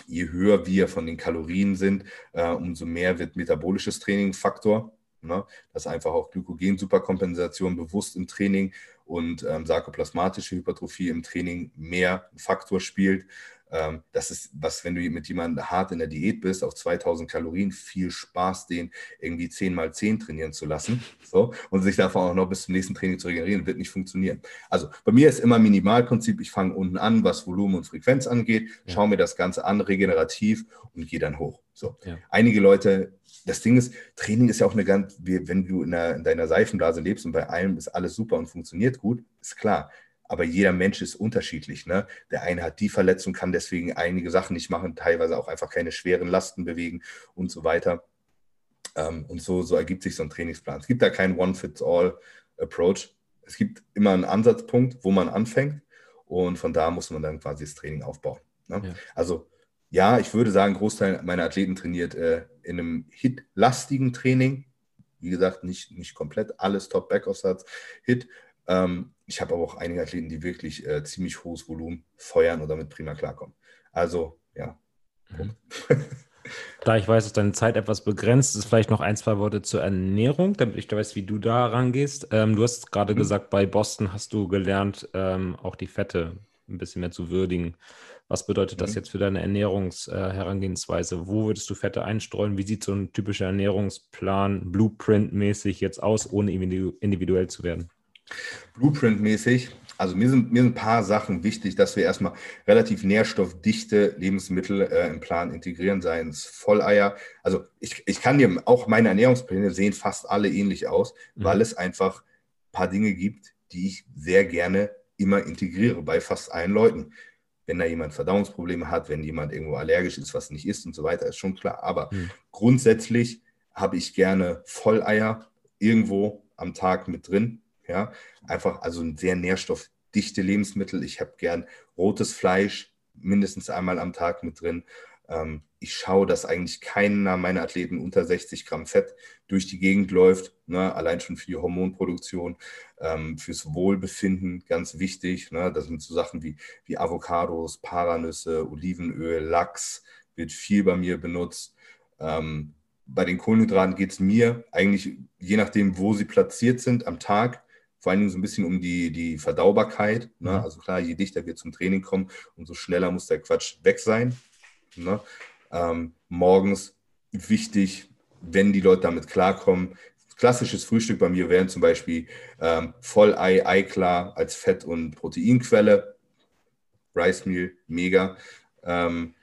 Je höher wir von den Kalorien sind, äh, umso mehr wird metabolisches Training Faktor. Ne? Dass einfach auch Glykogen-Superkompensation bewusst im Training und ähm, sarkoplasmatische Hypertrophie im Training mehr Faktor spielt. Ähm, das ist was, wenn du mit jemandem hart in der Diät bist, auf 2000 Kalorien, viel Spaß, den irgendwie 10 mal 10 trainieren zu lassen so, und sich davon auch noch bis zum nächsten Training zu regenerieren, wird nicht funktionieren. Also bei mir ist immer Minimalprinzip, ich fange unten an, was Volumen und Frequenz angeht, schaue mir das Ganze an, regenerativ und gehe dann hoch. So. Ja. Einige Leute, das Ding ist, Training ist ja auch eine ganz, wenn du in, der, in deiner Seifenblase lebst und bei allem ist alles super und funktioniert gut, ist klar aber jeder Mensch ist unterschiedlich. Ne? Der eine hat die Verletzung, kann deswegen einige Sachen nicht machen, teilweise auch einfach keine schweren Lasten bewegen und so weiter. Ähm, und so, so ergibt sich so ein Trainingsplan. Es gibt da keinen One-Fits-All-Approach. Es gibt immer einen Ansatzpunkt, wo man anfängt und von da muss man dann quasi das Training aufbauen. Ne? Ja. Also ja, ich würde sagen, ein Großteil meiner Athleten trainiert äh, in einem hit-lastigen Training, Wie gesagt, nicht, nicht komplett alles Top-Backoffsatz-Hit. Ähm, ich habe aber auch einige Athleten, die wirklich äh, ziemlich hohes Volumen feuern und damit prima klarkommen. Also, ja. Mhm. Da ich weiß, dass deine Zeit etwas begrenzt ist, vielleicht noch ein, zwei Worte zur Ernährung, damit ich da weiß, wie du da rangehst. Ähm, du hast gerade mhm. gesagt, bei Boston hast du gelernt, ähm, auch die Fette ein bisschen mehr zu würdigen. Was bedeutet das mhm. jetzt für deine Ernährungsherangehensweise? Äh, Wo würdest du Fette einstreuen? Wie sieht so ein typischer Ernährungsplan Blueprint-mäßig jetzt aus, ohne individuell zu werden? Blueprint-mäßig, also mir sind, mir sind ein paar Sachen wichtig, dass wir erstmal relativ nährstoffdichte Lebensmittel äh, im Plan integrieren, seien es Volleier. Also ich, ich kann dir auch meine Ernährungspläne sehen fast alle ähnlich aus, mhm. weil es einfach ein paar Dinge gibt, die ich sehr gerne immer integriere bei fast allen Leuten. Wenn da jemand Verdauungsprobleme hat, wenn jemand irgendwo allergisch ist, was nicht isst und so weiter, ist schon klar. Aber mhm. grundsätzlich habe ich gerne Volleier irgendwo am Tag mit drin ja, einfach also ein sehr nährstoffdichte Lebensmittel. Ich habe gern rotes Fleisch mindestens einmal am Tag mit drin. Ähm, ich schaue, dass eigentlich keiner meiner Athleten unter 60 Gramm Fett durch die Gegend läuft. Ne? Allein schon für die Hormonproduktion, ähm, fürs Wohlbefinden ganz wichtig. Ne? Das sind so Sachen wie, wie Avocados, Paranüsse, Olivenöl, Lachs wird viel bei mir benutzt. Ähm, bei den Kohlenhydraten geht es mir eigentlich, je nachdem, wo sie platziert sind am Tag, vor allen Dingen so ein bisschen um die, die Verdaubarkeit. Ne? Mhm. Also klar, je dichter wir zum Training kommen, umso schneller muss der Quatsch weg sein. Ne? Ähm, morgens wichtig, wenn die Leute damit klarkommen. Klassisches Frühstück bei mir wären zum Beispiel ähm, Vollei, Eiklar als Fett- und Proteinquelle. Rice Meal, mega. Ähm,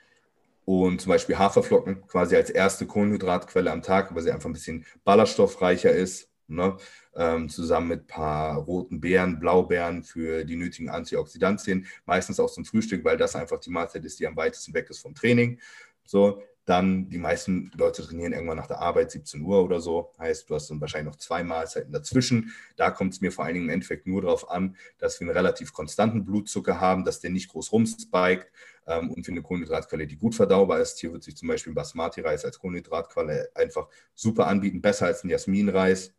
und zum Beispiel Haferflocken quasi als erste Kohlenhydratquelle am Tag, weil sie einfach ein bisschen ballaststoffreicher ist. Ne? ähm, zusammen mit ein paar roten Beeren, Blaubeeren für die nötigen Antioxidantien, meistens auch zum Frühstück, weil das einfach die Mahlzeit ist, die am weitesten weg ist vom Training. So, dann die meisten Leute trainieren irgendwann nach der Arbeit, 17 Uhr oder so. Heißt, du hast dann wahrscheinlich noch zwei Mahlzeiten dazwischen. Da kommt es mir vor allen Dingen im Endeffekt nur darauf an, dass wir einen relativ konstanten Blutzucker haben, dass der nicht groß rumspiked ähm, und für eine Kohlenhydratquelle, die gut verdaubar ist. Hier wird sich zum Beispiel Basmati-Reis als Kohlenhydratquelle einfach super anbieten, besser als ein Jasmin-Reis.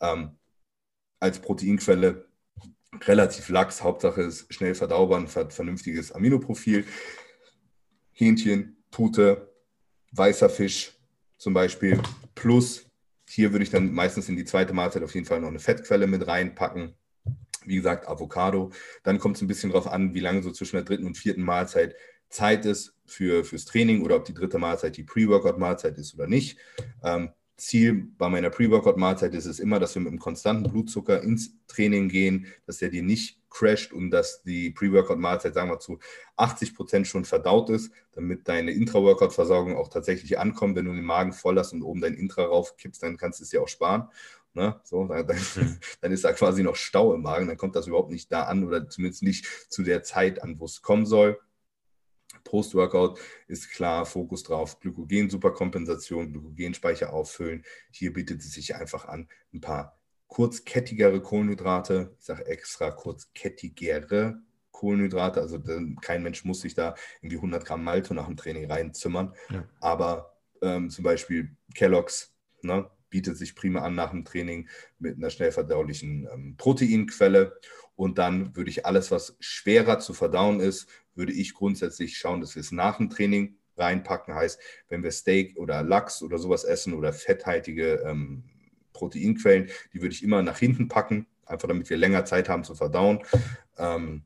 Ähm, als Proteinquelle relativ lax. Hauptsache ist schnell verdaubar, ein vernünftiges Aminoprofil. Hähnchen, Pute, weißer Fisch zum Beispiel. Plus, hier würde ich dann meistens in die zweite Mahlzeit auf jeden Fall noch eine Fettquelle mit reinpacken. Wie gesagt, Avocado. Dann kommt es ein bisschen darauf an, wie lange so zwischen der dritten und vierten Mahlzeit Zeit ist für, fürs Training oder ob die dritte Mahlzeit die Pre-Workout-Mahlzeit ist oder nicht. Ähm, Ziel bei meiner Pre-Workout-Mahlzeit ist es immer, dass wir mit einem konstanten Blutzucker ins Training gehen, dass der dir nicht crasht und dass die Pre-Workout-Mahlzeit, sagen wir, zu 80 Prozent schon verdaut ist, damit deine Intra-Workout-Versorgung auch tatsächlich ankommt. Wenn du den Magen voll hast und oben dein Intra raufkippst, dann kannst du es dir auch sparen. Ne? So, dann, mhm. dann, ist da quasi noch Stau im Magen, dann kommt das überhaupt nicht da an oder zumindest nicht zu der Zeit an, wo es kommen soll. Post-Workout ist klar Fokus drauf, Glykogen-Superkompensation, Glykogenspeicher auffüllen. Hier bietet es sich einfach an, ein paar kurzkettigere Kohlenhydrate, ich sage extra kurzkettigere Kohlenhydrate, also kein Mensch muss sich da irgendwie 100 Gramm Malto nach dem Training reinzimmern, ja. aber ähm, zum Beispiel Kellogg's ne, bietet sich prima an nach dem Training mit einer schnell verdaulichen ähm, Proteinquelle und dann würde ich alles, was schwerer zu verdauen ist, würde ich grundsätzlich schauen, dass wir es nach dem Training reinpacken. Heißt, wenn wir Steak oder Lachs oder sowas essen oder fetthaltige ähm, Proteinquellen, die würde ich immer nach hinten packen, einfach damit wir länger Zeit haben zu verdauen. Ähm,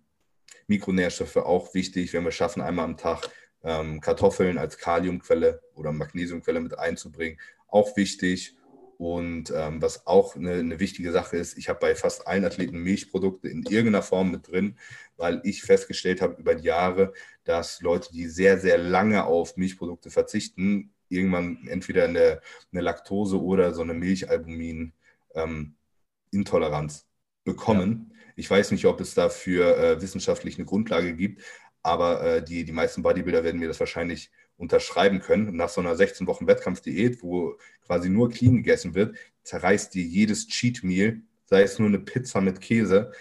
Mikronährstoffe auch wichtig, wenn wir schaffen, einmal am Tag ähm, Kartoffeln als Kaliumquelle oder Magnesiumquelle mit einzubringen, auch wichtig. Und ähm, was auch eine, eine, wichtige Sache ist, ich habe bei fast allen Athleten Milchprodukte in irgendeiner Form mit drin, weil ich festgestellt habe über die Jahre, dass Leute, die sehr, sehr lange auf Milchprodukte verzichten, irgendwann entweder eine, eine Laktose oder so eine Milchalbumin-Intoleranz ähm, bekommen. Ja. Ich weiß nicht, ob es dafür äh, wissenschaftlich eine Grundlage gibt, aber äh, die, die meisten Bodybuilder werden mir das wahrscheinlich unterschreiben können. Nach so einer 16 Wochen Wettkampfdiät, wo quasi nur clean gegessen wird, zerreißt dir jedes Cheat Meal, sei es nur eine Pizza mit Käse,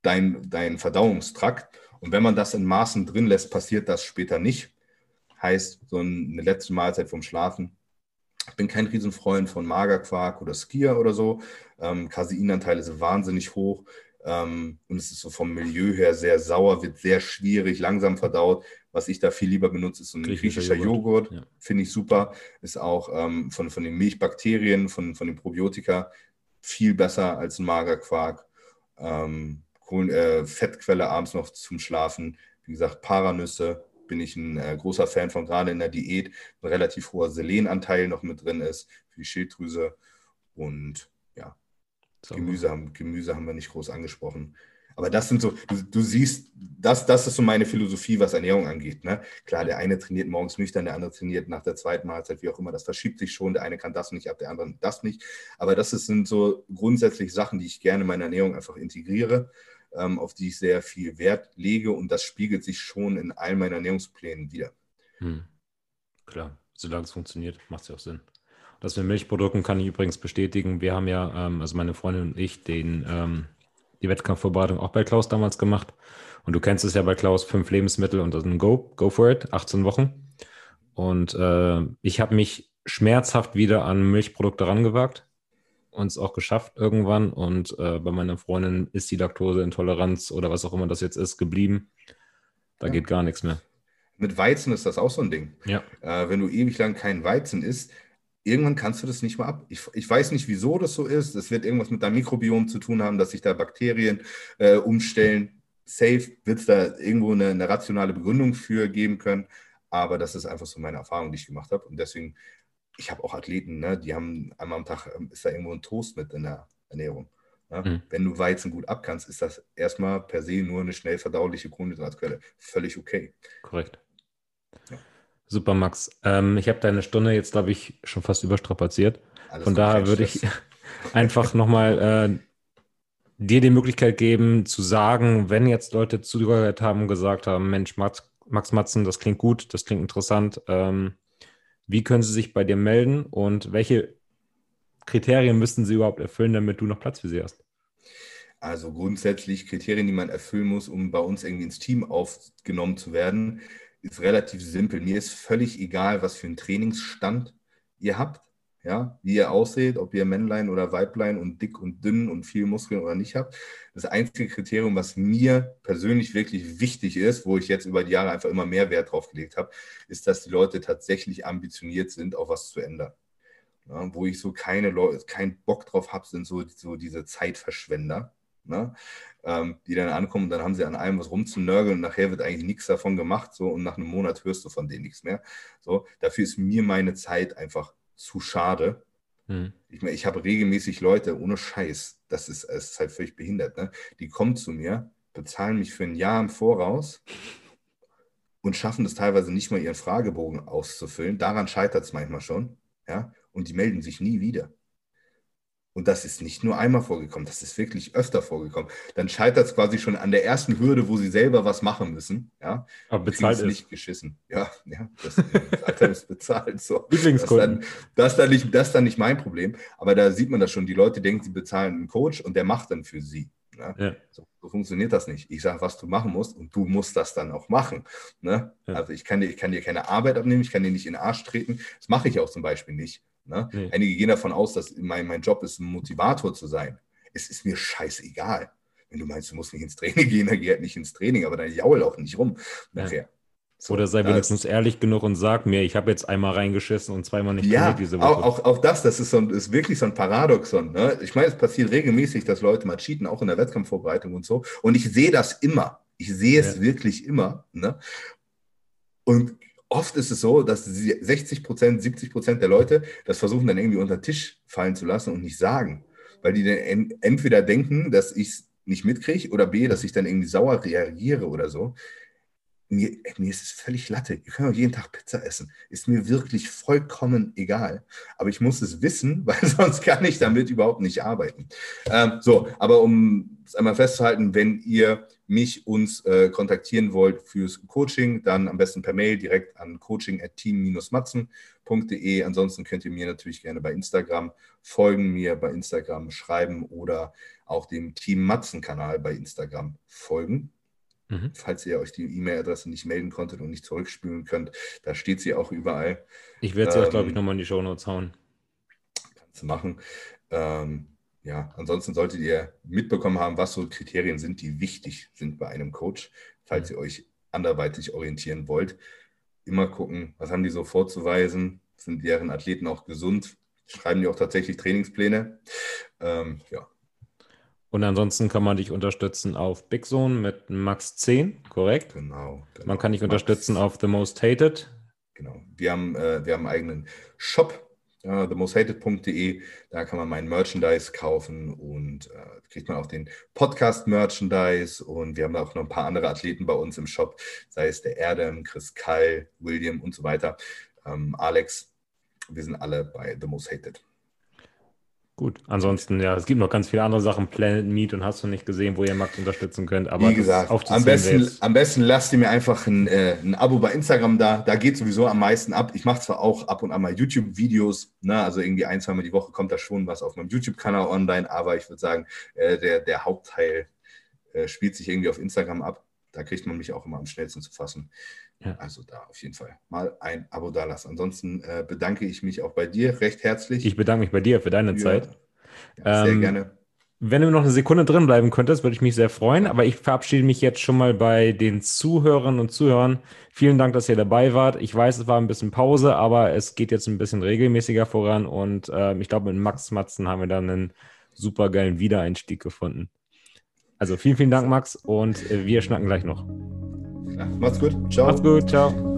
dein, dein Verdauungstrakt. Und wenn man das in Maßen drin lässt, passiert das später nicht. Heißt, so eine letzte Mahlzeit vom Schlafen Ich bin kein Riesenfreund von Magerquark oder Skier oder so. Ähm, Caseinanteile sind wahnsinnig hoch. Ähm, und es ist so vom Milieu her sehr sauer, wird sehr schwierig, langsam verdaut. Was ich da viel lieber benutze, ist so ein griechischer, griechischer Joghurt. Joghurt. Ja. Finde ich super. Ist auch ähm, von, von den Milchbakterien, von, von den Probiotika viel besser als ein Magerquark. Ähm, Kohlen, äh, Fettquelle abends noch zum Schlafen. Wie gesagt, Paranüsse bin ich ein äh, großer Fan von, gerade in der Diät. Ein relativ hoher Selenanteil noch mit drin ist für die Schilddrüse. Und ja, Gemüse haben, Gemüse haben wir nicht groß angesprochen. Aber das sind so, du, du, siehst, das, das ist so meine Philosophie, was Ernährung angeht. Ne? Klar, der eine trainiert morgens nüchtern, der andere trainiert nach der zweiten Mahlzeit, wie auch immer. Das verschiebt sich schon. Der eine kann das nicht ab, der andere das nicht. Aber das sind so grundsätzlich Sachen, die ich gerne in meine Ernährung einfach integriere, ähm, auf die ich sehr viel Wert lege. Und das spiegelt sich schon in all meinen Ernährungsplänen wieder. Hm. Klar, solange es funktioniert, macht es ja auch Sinn. Das mit Milchprodukten kann ich übrigens bestätigen. Wir haben ja, ähm, also meine Freundin und ich, den, ähm, die Wettkampfvorbereitung auch bei Klaus damals gemacht. Und du kennst es ja bei Klaus, fünf Lebensmittel und dann Go, go for it, 18 Wochen. Und äh, ich habe mich schmerzhaft wieder an Milchprodukte rangewagt und es auch geschafft irgendwann. Und äh, bei meiner Freundin ist die Laktoseintoleranz oder was auch immer das jetzt ist, geblieben. Da ja. geht gar nichts mehr. Mit Weizen ist das auch so ein Ding. Ja. Äh, wenn du ewig lang keinen Weizen isst, irgendwann kannst du das nicht mehr ab. Ich, ich weiß nicht, wieso das so ist. Es wird irgendwas mit deinem Mikrobiom zu tun haben, dass sich da Bakterien äh, umstellen. Safe wird es da irgendwo eine, eine, rationale Begründung für geben können. Aber das ist einfach so meine Erfahrung, die ich gemacht habe. Und deswegen, ich habe auch Athleten, ne, die haben einmal am Tag, ähm, ist da irgendwo ein Toast mit in der Ernährung. Ne? Mhm. Wenn du Weizen gut abkannst, ist das erstmal per se nur eine schnell verdauliche Kohlenhydratquelle. Völlig okay. Korrekt. Ja. Super, Max. Ähm, ich habe deine Stunde jetzt, glaube ich, schon fast überstrapaziert. Alles Von daher würde ich einfach nochmal äh, dir die Möglichkeit geben, zu sagen, wenn jetzt Leute zugehört haben und gesagt haben, Mensch, Max, Max Matzen, das klingt gut, das klingt interessant, ähm, wie können sie sich bei dir melden und welche Kriterien müssten sie überhaupt erfüllen, damit du noch Platz für sie hast? Also grundsätzlich Kriterien, die man erfüllen muss, um bei uns irgendwie ins Team aufgenommen zu werden, ist relativ simpel. Mir ist völlig egal, was für einen Trainingsstand ihr habt, ja, wie ihr ausseht, ob ihr Männlein oder Weiblein und dick und dünn und viel Muskeln oder nicht habt. Das einzige Kriterium, was mir persönlich wirklich wichtig ist, wo ich jetzt über die Jahre einfach immer mehr Wert drauf gelegt habe, ist, dass die Leute tatsächlich ambitioniert sind, auch was zu ändern. Ja, wo ich so keine Leute, keinen Bock drauf habe, sind so, so diese Zeitverschwender ne? ähm, die dann ankommen und dann haben sie an allem was rumzunörgeln und nachher wird eigentlich nichts davon gemacht so und nach einem Monat hörst du von denen nichts mehr. So, dafür ist mir meine Zeit einfach zu schade. Hm. Ich meine, ich habe regelmäßig Leute ohne Scheiß, das ist, das ist halt völlig behindert, ne? die kommen zu mir, bezahlen mich für ein Jahr im Voraus und schaffen es teilweise nicht mal, ihren Fragebogen auszufüllen. Daran scheitert es manchmal schon. Ja? Und die melden sich nie wieder und das ist nicht nur einmal vorgekommen, das ist wirklich öfter vorgekommen, dann scheitert es quasi schon an der ersten Hürde, wo sie selber was machen müssen. Ja? Aber bezahlt ist nicht geschissen. Ja, ja das, das Alter ist bezahlt. So. Lieblingskunden. Das, dann, das, dann nicht, das ist dann nicht mein Problem. Aber da sieht man das schon. Die Leute denken, sie bezahlen einen Coach und der macht dann für sie. Ne? Ja. So, so, funktioniert das nicht. Ich sage, was du machen musst und du musst das dann auch machen. Ne? Ja. Also ich kann, dir, ich kann dir keine Arbeit abnehmen, ich kann dir nicht in den Arsch treten. Das mache ich auch zum Beispiel nicht. Ne? Nee. Einige gehen davon aus, dass mein, mein Job ist, ein Motivator zu sein. Es ist mir scheißegal. Wenn du meinst, du musst nicht ins Training gehen, dann geh halt nicht ins Training, aber dann jaul auch nicht rum nachher. So, Oder sei wenigstens ehrlich genug und sag mir, ich habe jetzt einmal reingeschissen und zweimal nicht ja, diese Woche. Auch, auch, auch das, das ist, so ein, ist wirklich so ein Paradoxon. Ne? Ich meine, es passiert regelmäßig, dass Leute mal cheaten, auch in der Wettkampfvorbereitung und so. Und ich sehe das immer. Ich sehe es ja. wirklich immer. Ne? Und oft ist es so, dass 60 Prozent, 70 Prozent der Leute das versuchen dann irgendwie unter den Tisch fallen zu lassen und nicht sagen. Weil die dann entweder denken, dass ich es nicht mitkriege oder B, dass ich dann irgendwie sauer reagiere oder so mir, mir ist es völlig Latte. Ihr könnt auch jeden Tag Pizza essen. Ist mir wirklich vollkommen egal. Aber ich muss es wissen, weil sonst kann ich damit überhaupt nicht arbeiten. Ähm, so, aber um es einmal festzuhalten, wenn ihr mich, uns äh, kontaktieren wollt fürs Coaching, dann am besten per Mail direkt an coaching.team-matzen.de. Ansonsten könnt ihr mir natürlich gerne bei Instagram folgen, mir bei Instagram schreiben oder auch dem Team Matzen-Kanal bei Instagram folgen. Mhm. Falls ihr euch die E-Mail-Adresse nicht melden konntet und nicht zurückspülen könnt, da steht sie auch überall. Ich werde sie ähm, auch, glaube ich, nochmal in die Show Notes hauen. Kannst du machen. Ähm, ja, ansonsten solltet ihr mitbekommen haben, was so Kriterien sind, die wichtig sind bei einem Coach, falls ihr euch anderweitig orientieren wollt. Immer gucken, was haben die so vorzuweisen? Sind deren Athleten auch gesund? Schreiben die auch tatsächlich Trainingspläne? Ähm, ja. Und ansonsten kann man dich unterstützen auf Big Zone mit Max 10, korrekt? Genau. genau. Man kann dich Max. unterstützen auf The Most Hated. Genau. Wir haben, äh, wir haben einen eigenen Shop uh, themosthated.de. Da kann man mein Merchandise kaufen und uh, kriegt man auch den Podcast-Merchandise. Und wir haben auch noch ein paar andere Athleten bei uns im Shop, sei es der Erdem, Chris Kall, William und so weiter. Ähm, Alex, wir sind alle bei The Most Hated. Gut, ansonsten, ja, es gibt noch ganz viele andere Sachen, Planet Meet und hast du nicht gesehen, wo ihr Max unterstützen könnt. Aber wie gesagt, am besten, am besten lasst ihr mir einfach ein, äh, ein Abo bei Instagram da. Da geht sowieso am meisten ab. Ich mache zwar auch ab und an mal YouTube-Videos, ne? also irgendwie ein, zweimal die Woche kommt da schon was auf meinem YouTube-Kanal online, aber ich würde sagen, äh, der, der Hauptteil äh, spielt sich irgendwie auf Instagram ab. Da kriegt man mich auch immer am schnellsten zu fassen. Ja. Also da auf jeden Fall mal ein Abo da lassen. Ansonsten äh, bedanke ich mich auch bei dir recht herzlich. Ich bedanke mich bei dir für deine für, Zeit. Ja, sehr ähm, gerne. Wenn du noch eine Sekunde drin bleiben könntest, würde ich mich sehr freuen. Aber ich verabschiede mich jetzt schon mal bei den Zuhörern und Zuhörern. Vielen Dank, dass ihr dabei wart. Ich weiß, es war ein bisschen Pause, aber es geht jetzt ein bisschen regelmäßiger voran. Und äh, ich glaube, mit Max Matzen haben wir dann einen super geilen Wiedereinstieg gefunden. Also vielen, vielen Dank, Max. Und äh, wir schnacken gleich noch. Macht's gut. Ciao. Macht's gut. Ciao.